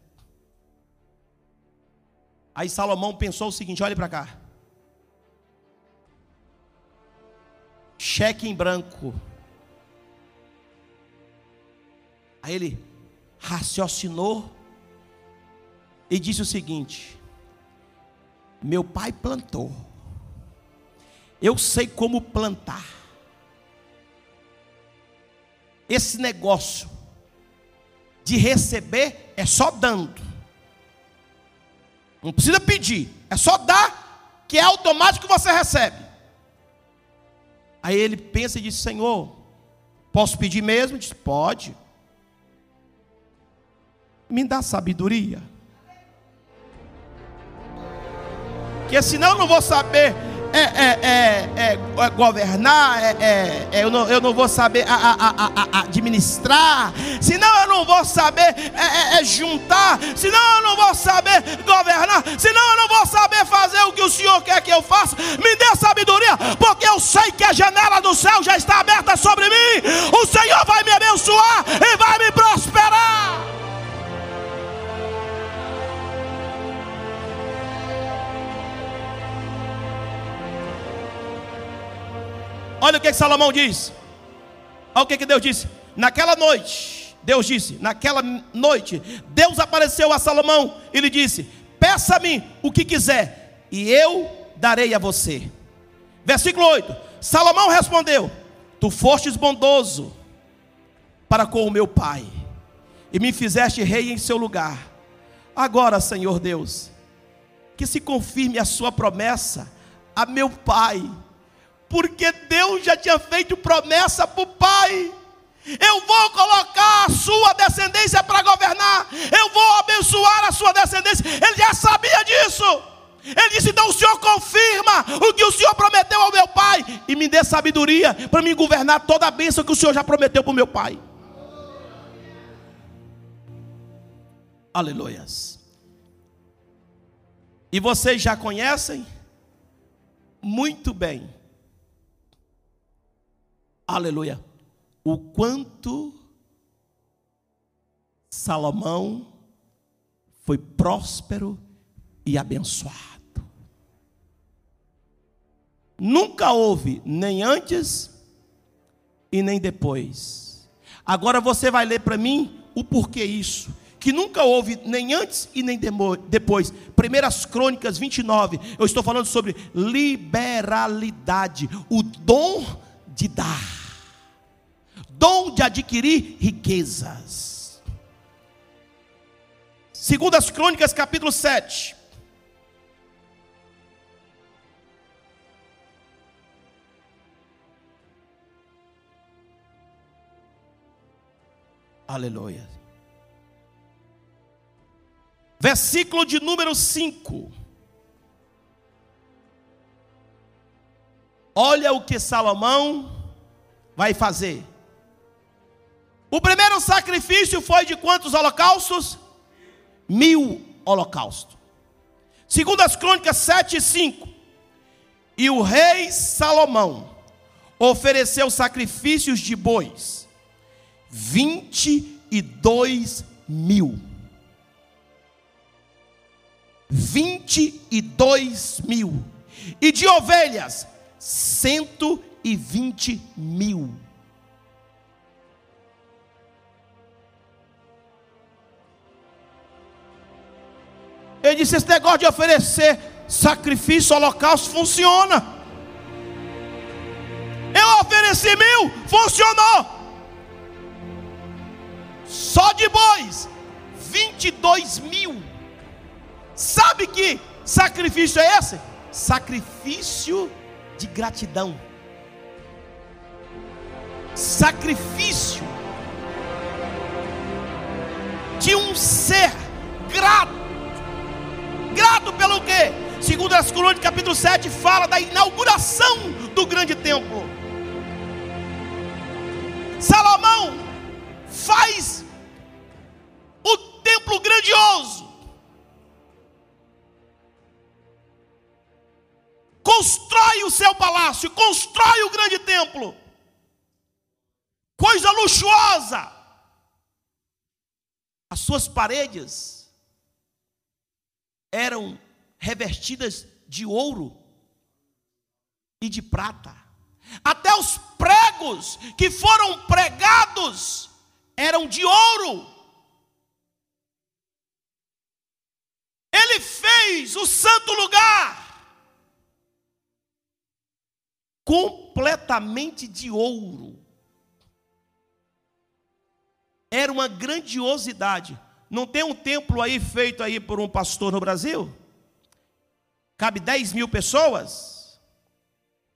Aí Salomão pensou o seguinte: olhe para cá. Cheque em branco. Aí ele raciocinou e disse o seguinte: Meu pai plantou, eu sei como plantar. Esse negócio de receber é só dando, não precisa pedir, é só dar, que é automático que você recebe. Aí ele pensa e diz: Senhor, posso pedir mesmo? Diz: Pode me dá sabedoria. Porque senão eu não vou saber é, é, é, é governar, é, é, é, eu, não, eu não vou saber a, a, a, administrar, senão eu não vou saber juntar, senão eu não vou saber governar, senão eu não vou saber fazer o que o Senhor quer que eu faça. Me dê sabedoria, porque eu sei que a janela do céu já está aberta sobre mim. O Senhor vai me abençoar e vai me prosperar. Olha o que, que Salomão diz. Olha o que, que Deus disse. Naquela noite, Deus disse, naquela noite, Deus apareceu a Salomão e lhe disse: Peça-me o que quiser, e eu darei a você. Versículo 8: Salomão respondeu: Tu fostes bondoso para com o meu pai, e me fizeste rei em seu lugar. Agora, Senhor Deus, que se confirme a sua promessa a meu pai porque Deus já tinha feito promessa para o pai. Eu vou colocar a sua descendência para governar, eu vou abençoar a sua descendência. Ele já sabia disso. Ele disse: então o Senhor confirma o que o Senhor prometeu ao meu pai e me dê sabedoria para me governar toda a bênção que o Senhor já prometeu para o meu pai. Aleluias. E vocês já conhecem muito bem aleluia, o quanto Salomão foi próspero e abençoado. Nunca houve, nem antes e nem depois. Agora você vai ler para mim o porquê isso. Que nunca houve nem antes e nem depois. Primeiras Crônicas 29. Eu estou falando sobre liberalidade, o dom de dar dom de adquirir riquezas. Segundo as Crônicas, capítulo 7. Aleluia. Versículo de número 5. Olha o que Salomão vai fazer. O primeiro sacrifício foi de quantos holocaustos? Mil holocaustos. Segundo as crônicas 7 e 5. E o rei Salomão ofereceu sacrifícios de bois, 22 mil. 22 mil. E de ovelhas, 120 mil. Ele disse: esse negócio de oferecer sacrifício, holocausto, funciona. Eu ofereci mil, funcionou. Só de bois, 22 mil. Sabe que sacrifício é esse? Sacrifício de gratidão. Sacrifício de um ser grato Grato pelo quê? Segundo as Crônicas, capítulo 7, fala da inauguração do grande templo. Salomão faz o templo grandioso. Constrói o seu palácio, constrói o grande templo. Coisa luxuosa. As suas paredes eram revestidas de ouro e de prata. Até os pregos que foram pregados eram de ouro. Ele fez o santo lugar completamente de ouro. Era uma grandiosidade. Não tem um templo aí feito aí por um pastor no Brasil? Cabe 10 mil pessoas?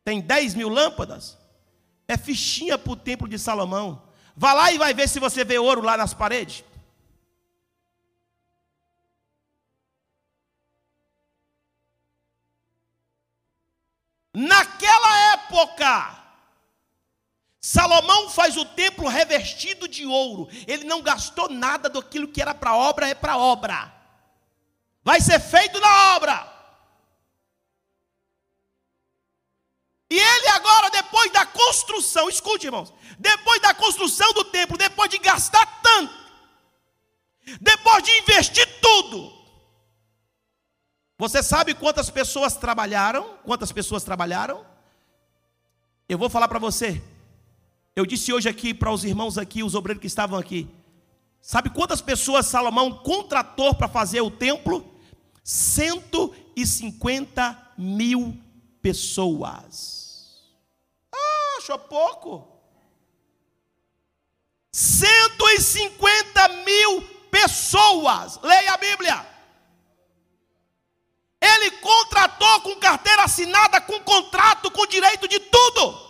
Tem 10 mil lâmpadas? É fichinha para o templo de Salomão. Vá lá e vai ver se você vê ouro lá nas paredes. Naquela época, Salomão faz o templo revestido de ouro. Ele não gastou nada daquilo que era para obra, é para obra. Vai ser feito na obra. E ele agora, depois da construção, escute irmãos, depois da construção do templo, depois de gastar tanto, depois de investir tudo, você sabe quantas pessoas trabalharam? Quantas pessoas trabalharam? Eu vou falar para você. Eu disse hoje aqui para os irmãos aqui, os obreiros que estavam aqui. Sabe quantas pessoas Salomão contratou para fazer o templo? 150 mil pessoas. Ah, achou pouco? 150 mil pessoas. Leia a Bíblia. Ele contratou com carteira assinada, com contrato, com direito de tudo.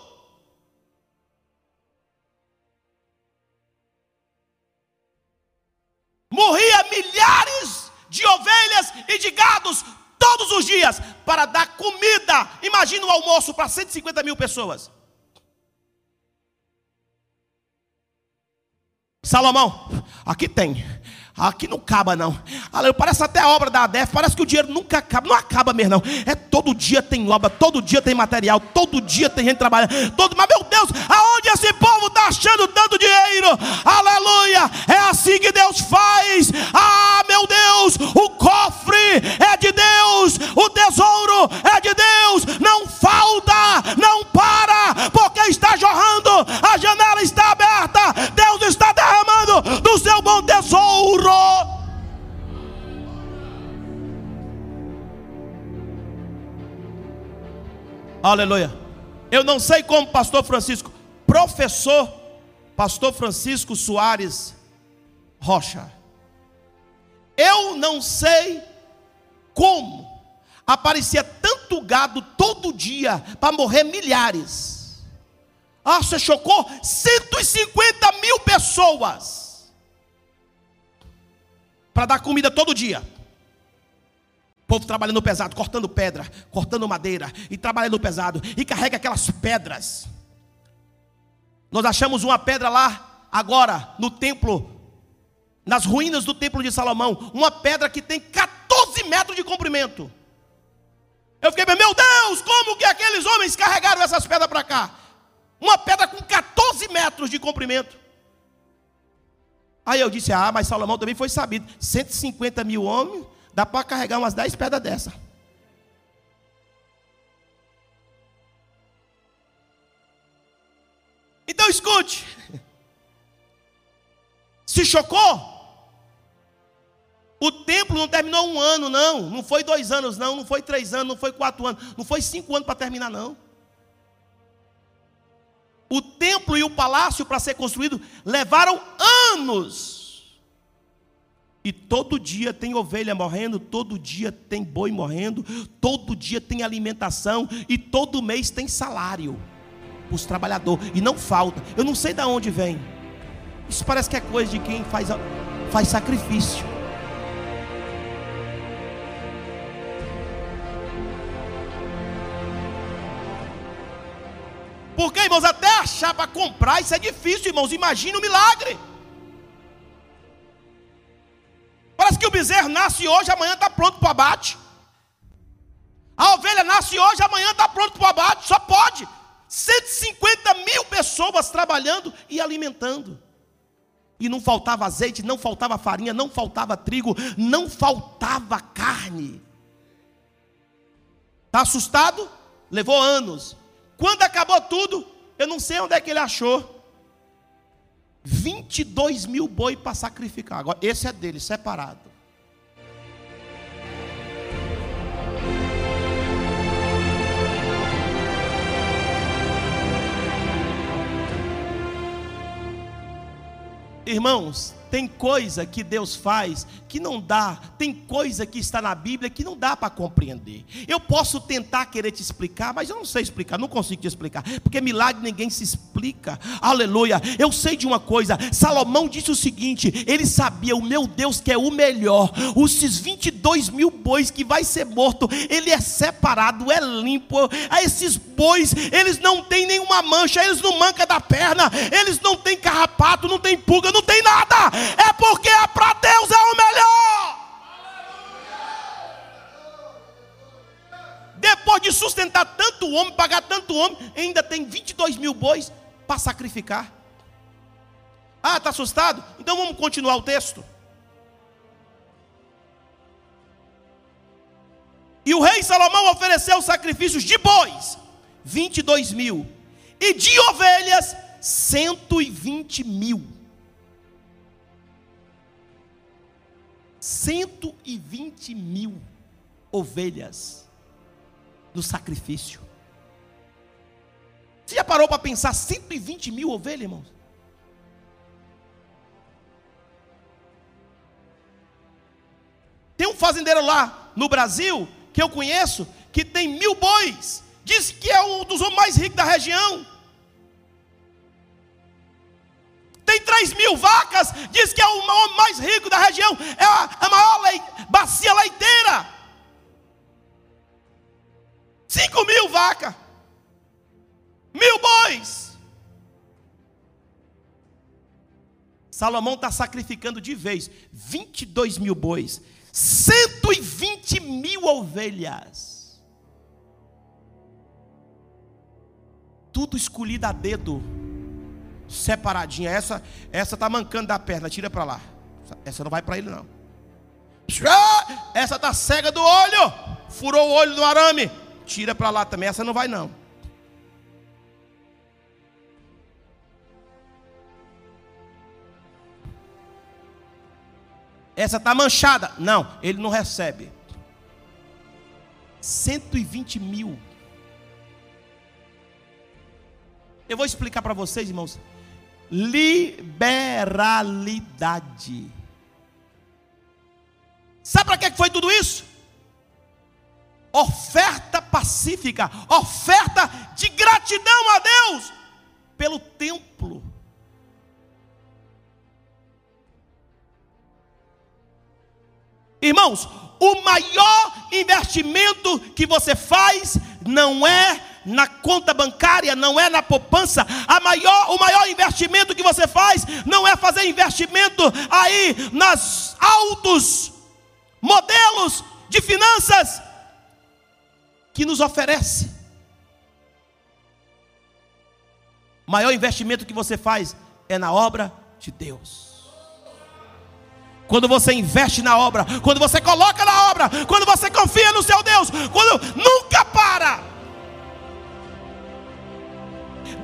Morria milhares de ovelhas e de gados todos os dias para dar comida. Imagina o um almoço para 150 mil pessoas. Salomão, aqui tem Aqui não acaba, não. Parece até a obra da ADEF, parece que o dinheiro nunca acaba. Não acaba mesmo, não. É todo dia tem obra, todo dia tem material, todo dia tem gente trabalhando. Todo... Mas, meu Deus, aonde esse povo está achando tanto dinheiro? Aleluia! É assim que Deus faz. Ah, meu Deus, o cofre é de Deus, o tesouro é de Deus. Não falta, não tesouro. Aleluia. Eu não sei como, pastor Francisco, professor, pastor Francisco Soares Rocha. Eu não sei como aparecia tanto gado todo dia para morrer milhares. Ah, você chocou? 150 mil pessoas para dar comida todo dia. O povo trabalhando pesado, cortando pedra, cortando madeira e trabalhando pesado e carrega aquelas pedras. Nós achamos uma pedra lá agora no templo, nas ruínas do templo de Salomão, uma pedra que tem 14 metros de comprimento. Eu fiquei, meu Deus, como que aqueles homens carregaram essas pedras para cá? Uma pedra com 14 metros de comprimento. Aí eu disse: Ah, mas Salomão também foi sabido. 150 mil homens, dá para carregar umas 10 pedras dessa. Então escute. Se chocou? O templo não terminou um ano, não. Não foi dois anos, não. Não foi três anos, não foi quatro anos. Não foi cinco anos para terminar, não. O templo e o palácio para ser construído levaram anos. E todo dia tem ovelha morrendo, todo dia tem boi morrendo, todo dia tem alimentação e todo mês tem salário os trabalhadores e não falta. Eu não sei de onde vem. Isso parece que é coisa de quem faz, faz sacrifício. Porque, irmãos, até achar para comprar, isso é difícil, irmãos. Imagina o milagre. Parece que o bezerro nasce hoje, amanhã está pronto para o abate. A ovelha nasce hoje, amanhã está pronto para o abate. Só pode. 150 mil pessoas trabalhando e alimentando. E não faltava azeite, não faltava farinha, não faltava trigo, não faltava carne. Está assustado? Levou anos. Quando acabou tudo, eu não sei onde é que ele achou. 22 mil boi para sacrificar. Agora, esse é dele, separado. Irmãos, tem coisa que Deus faz que não dá, tem coisa que está na Bíblia que não dá para compreender. Eu posso tentar querer te explicar, mas eu não sei explicar, não consigo te explicar, porque milagre ninguém se explica. Aleluia. Eu sei de uma coisa: Salomão disse o seguinte: ele sabia, o meu Deus que é o melhor, os 22 mil bois que vai ser morto, ele é separado, é limpo. A esses bois, eles não têm nenhuma mancha, eles não mancam da perna, eles não têm carrapato, não tem pulga, não tem nada é porque é para Deus é o melhor. Depois de sustentar tanto homem, pagar tanto homem, ainda tem 22 mil bois para sacrificar. Ah, está assustado? Então vamos continuar o texto. E o rei Salomão ofereceu sacrifícios de bois, 22 mil, e de ovelhas, 120 mil. 120 mil ovelhas no sacrifício. Você já parou para pensar 120 mil ovelhas, irmãos? Tem um fazendeiro lá no Brasil, que eu conheço, que tem mil bois. Diz que é um dos homens mais ricos da região. Tem 3 mil vacas, diz que é o homem mais rico da região, é a, a maior lei, bacia leiteira. 5 mil vacas, mil bois. Salomão está sacrificando de vez 22 mil bois, 120 mil ovelhas. Tudo escolhido a dedo separadinha. Essa essa tá mancando da perna, tira para lá. Essa não vai para ele não. Essa tá cega do olho, furou o olho do arame, tira para lá também. Essa não vai não. Essa tá manchada. Não, ele não recebe. 120 mil. Eu vou explicar para vocês, irmãos liberalidade. Sabe para que foi tudo isso? Oferta pacífica, oferta de gratidão a Deus pelo templo. Irmãos, o maior investimento que você faz não é na conta bancária, não é na poupança. A maior, o maior investimento que você faz não é fazer investimento aí nas altos modelos de finanças que nos oferece. O maior investimento que você faz é na obra de Deus. Quando você investe na obra, quando você coloca na obra, quando você confia no seu Deus, quando nunca para.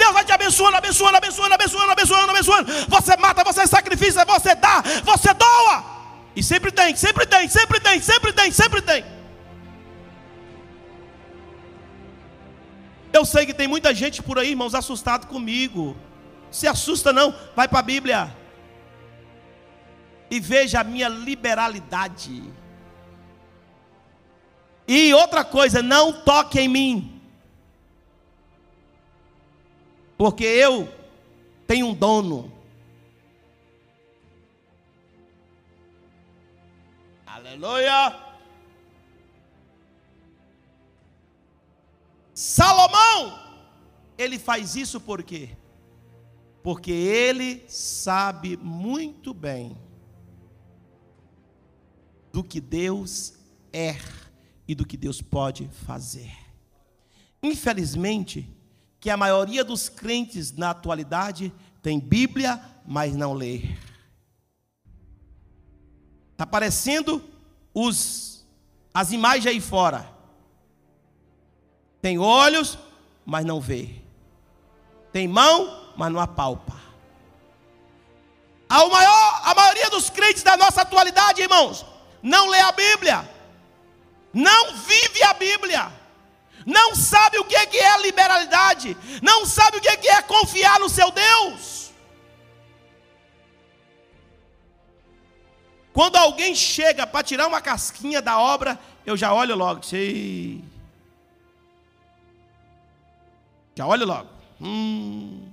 Deus vai te abençoando, abençoando, abençoando, abençoando, abençoando, abençoando. Você mata, você sacrifica, você dá, você doa. E sempre tem, sempre tem, sempre tem, sempre tem, sempre tem. Eu sei que tem muita gente por aí, irmãos, assustado comigo. Se assusta não, vai para a Bíblia. E veja a minha liberalidade. E outra coisa, não toque em mim. Porque eu tenho um dono. Aleluia. Salomão, ele faz isso por quê? Porque ele sabe muito bem do que Deus é e do que Deus pode fazer. Infelizmente, que a maioria dos crentes na atualidade tem Bíblia, mas não lê. Está aparecendo os, as imagens aí fora. Tem olhos, mas não vê. Tem mão, mas não apalpa. A, maior, a maioria dos crentes da nossa atualidade, irmãos, não lê a Bíblia, não vive a Bíblia, não sabe o que é liberalidade, não sabe o que é confiar no seu Deus. Quando alguém chega para tirar uma casquinha da obra, eu já olho logo. Sei. Já olho logo. Hum.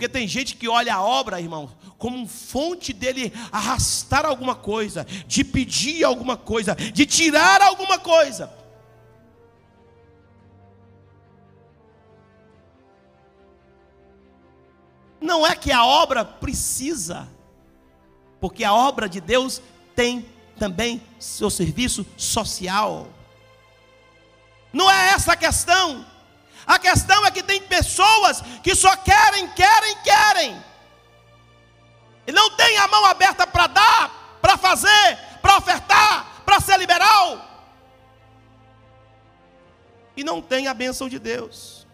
Porque tem gente que olha a obra, irmão, como fonte dele arrastar alguma coisa, de pedir alguma coisa, de tirar alguma coisa. Não é que a obra precisa, porque a obra de Deus tem também seu serviço social. Não é essa a questão. A questão é que tem pessoas que só querem, querem, querem. E não tem a mão aberta para dar, para fazer, para ofertar, para ser liberal. E não tem a bênção de Deus.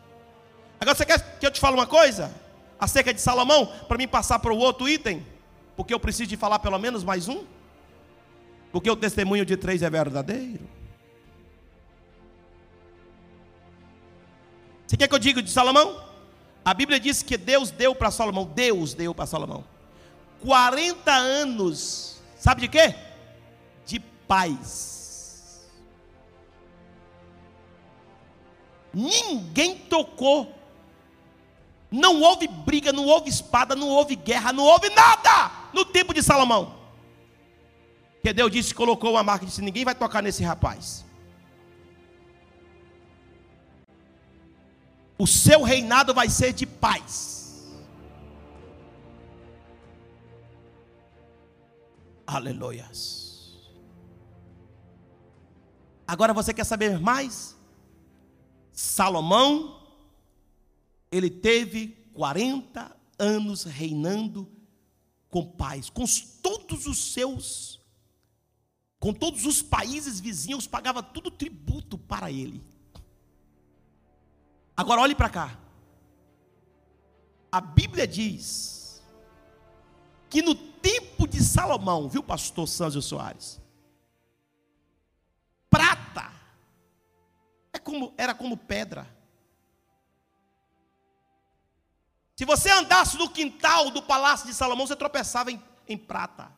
Agora você quer que eu te fale uma coisa? Acerca de Salomão, para mim passar para o outro item, porque eu preciso de falar pelo menos mais um. Porque o testemunho de três é verdadeiro. Você quer que eu diga de Salomão? A Bíblia diz que Deus deu para Salomão, Deus deu para Salomão 40 anos, sabe de quê? De paz. Ninguém tocou. Não houve briga, não houve espada, não houve guerra, não houve nada no tempo de Salomão. Que Deus disse, colocou uma marca e disse: ninguém vai tocar nesse rapaz. O seu reinado vai ser de paz. Aleluias. Agora você quer saber mais? Salomão, ele teve 40 anos reinando com paz, com todos os seus, com todos os países vizinhos, pagava tudo tributo para ele. Agora olhe para cá. A Bíblia diz que no tempo de Salomão, viu, pastor Sâncio Soares? Prata é como, era como pedra. Se você andasse no quintal do palácio de Salomão, você tropeçava em, em prata.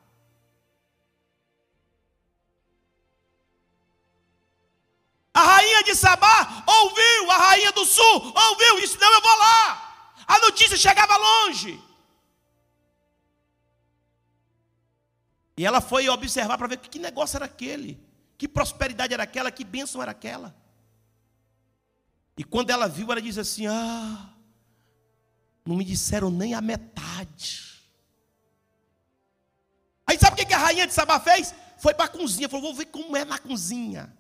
A rainha de Sabá ouviu, a rainha do sul ouviu, disse: Não, eu vou lá. A notícia chegava longe. E ela foi observar para ver que negócio era aquele, que prosperidade era aquela, que bênção era aquela. E quando ela viu, ela disse assim: Ah, não me disseram nem a metade. Aí sabe o que a rainha de Sabá fez? Foi para a cozinha, falou: Vou ver como é na cozinha.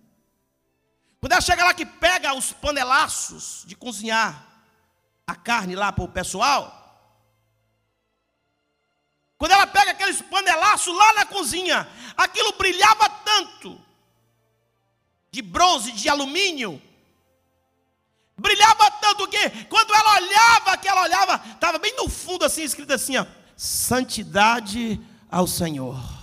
Quando ela chega lá que pega os panelaços de cozinhar a carne lá para o pessoal, quando ela pega aqueles panelaços lá na cozinha, aquilo brilhava tanto, de bronze, de alumínio, brilhava tanto que quando ela olhava, que ela olhava, estava bem no fundo assim, escrito assim, ó, santidade ao Senhor.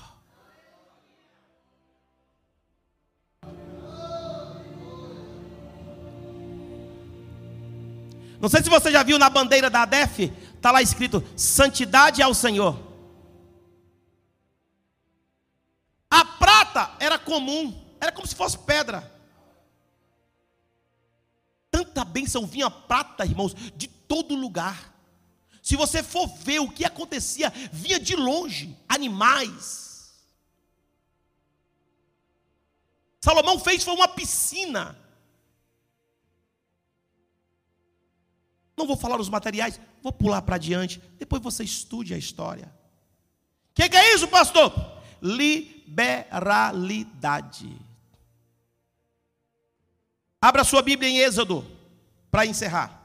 Não sei se você já viu na bandeira da ADEF, está lá escrito: Santidade ao Senhor. A prata era comum, era como se fosse pedra. Tanta bênção vinha prata, irmãos, de todo lugar. Se você for ver o que acontecia, vinha de longe animais. Salomão fez foi uma piscina Não vou falar os materiais, vou pular para diante. Depois você estude a história. O que, que é isso, pastor? Liberalidade. Abra sua Bíblia em Êxodo, para encerrar.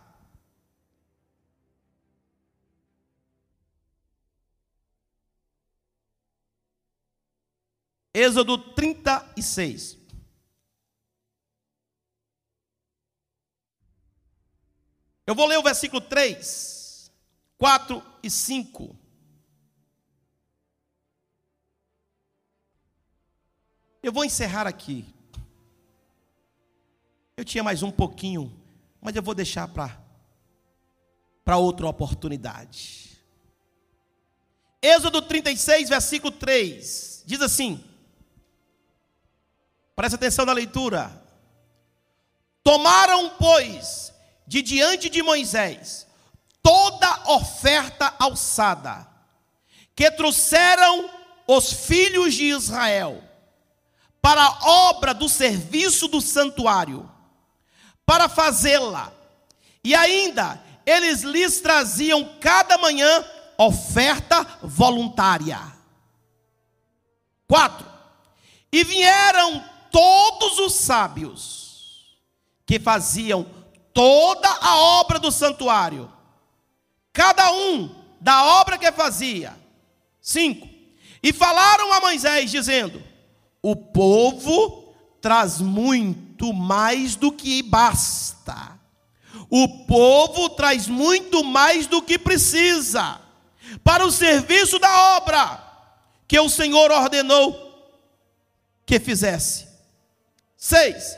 Êxodo 36. Eu vou ler o versículo 3, 4 e 5. Eu vou encerrar aqui. Eu tinha mais um pouquinho, mas eu vou deixar para para outra oportunidade. Êxodo 36, versículo 3, diz assim: Presta atenção na leitura. Tomaram, pois, de diante de Moisés toda oferta alçada que trouxeram os filhos de Israel para a obra do serviço do santuário, para fazê-la. E ainda eles lhes traziam cada manhã oferta voluntária. Quatro. E vieram todos os sábios que faziam toda a obra do santuário, cada um da obra que fazia. Cinco. E falaram a Moisés, dizendo: O povo traz muito mais do que basta. O povo traz muito mais do que precisa para o serviço da obra que o Senhor ordenou que fizesse. Seis.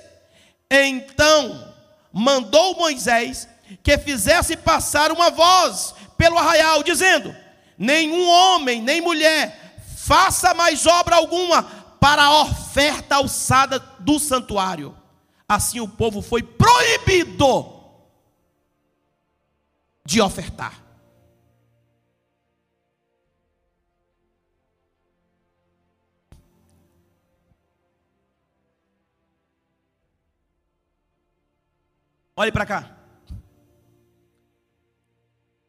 Então mandou Moisés que fizesse passar uma voz pelo arraial, dizendo: Nenhum homem, nem mulher, faça mais obra alguma para a oferta alçada do santuário. Assim o povo foi proibido de ofertar. Olhe para cá.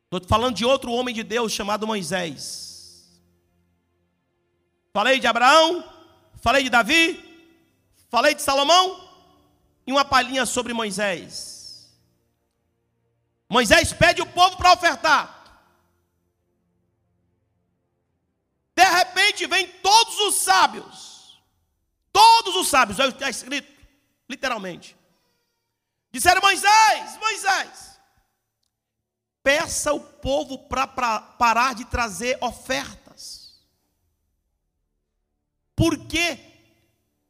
Estou falando de outro homem de Deus chamado Moisés. Falei de Abraão, falei de Davi, falei de Salomão e uma palhinha sobre Moisés. Moisés pede o povo para ofertar. De repente vem todos os sábios, todos os sábios, está escrito, literalmente. Disseram: Moisés, Moisés, peça o povo para parar de trazer ofertas, porque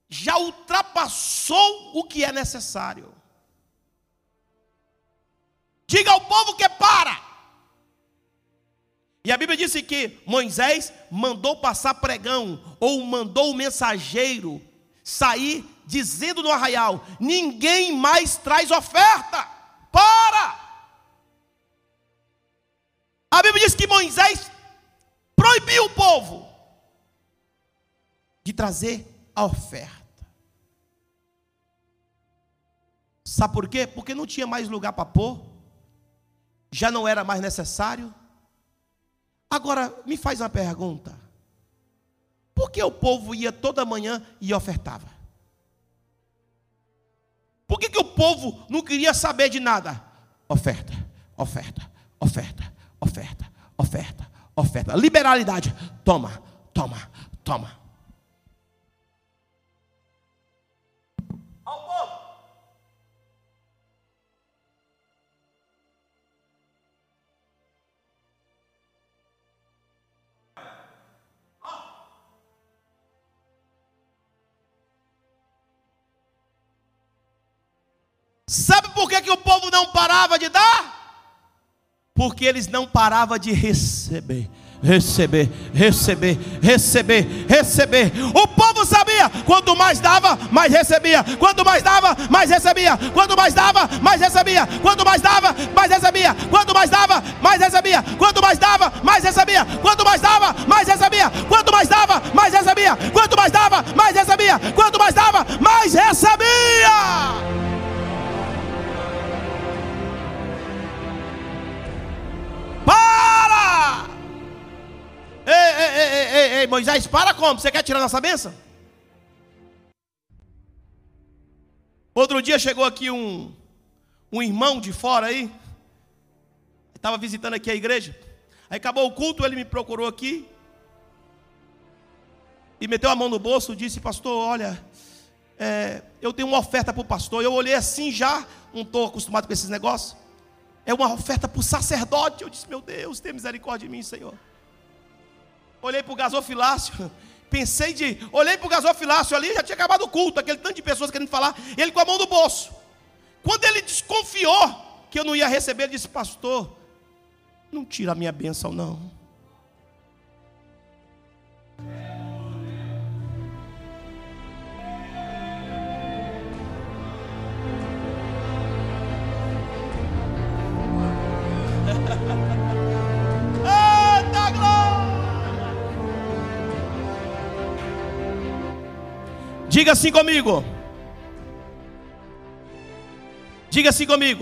já ultrapassou o que é necessário. Diga ao povo que para. E a Bíblia disse que Moisés mandou passar pregão, ou mandou o mensageiro sair dizendo no arraial: ninguém mais traz oferta. Para! A Bíblia diz que Moisés proibiu o povo de trazer a oferta. Sabe por quê? Porque não tinha mais lugar para pôr, já não era mais necessário. Agora, me faz uma pergunta: por que o povo ia toda manhã e ofertava? Por que, que o povo não queria saber de nada? Oferta, oferta, oferta, oferta, oferta, oferta. Liberalidade. Toma, toma, toma. Por que, que o povo não parava de dar? Porque eles não paravam de receber receber, receber, receber, receber. O povo sabia: quanto mais dava, mais recebia. Quanto mais dava, mais recebia. Quanto mais dava, mais recebia. Quanto mais dava, mais recebia. Quanto mais dava, mais recebia. Quanto mais dava, mais recebia. Quanto mais dava, mais recebia. Quanto mais dava, mais recebia. Quanto mais dava, mais recebia. Quanto mais dava, mais recebia. Moisés, para como? Você quer tirar nossa bênção? Outro dia chegou aqui um, um irmão de fora aí, estava visitando aqui a igreja. Aí acabou o culto, ele me procurou aqui e meteu a mão no bolso disse: Pastor, olha, é, eu tenho uma oferta para o pastor. Eu olhei assim já, não estou acostumado com esses negócios. É uma oferta para o sacerdote. Eu disse, meu Deus, tem misericórdia de mim, Senhor. Olhei para o gasofilácio, pensei de. Olhei para o gasofilácio ali, já tinha acabado o culto, aquele tanto de pessoas querendo falar, ele com a mão no bolso. Quando ele desconfiou que eu não ia receber, ele disse, pastor, não tira a minha bênção, não. Diga assim comigo. Diga assim comigo.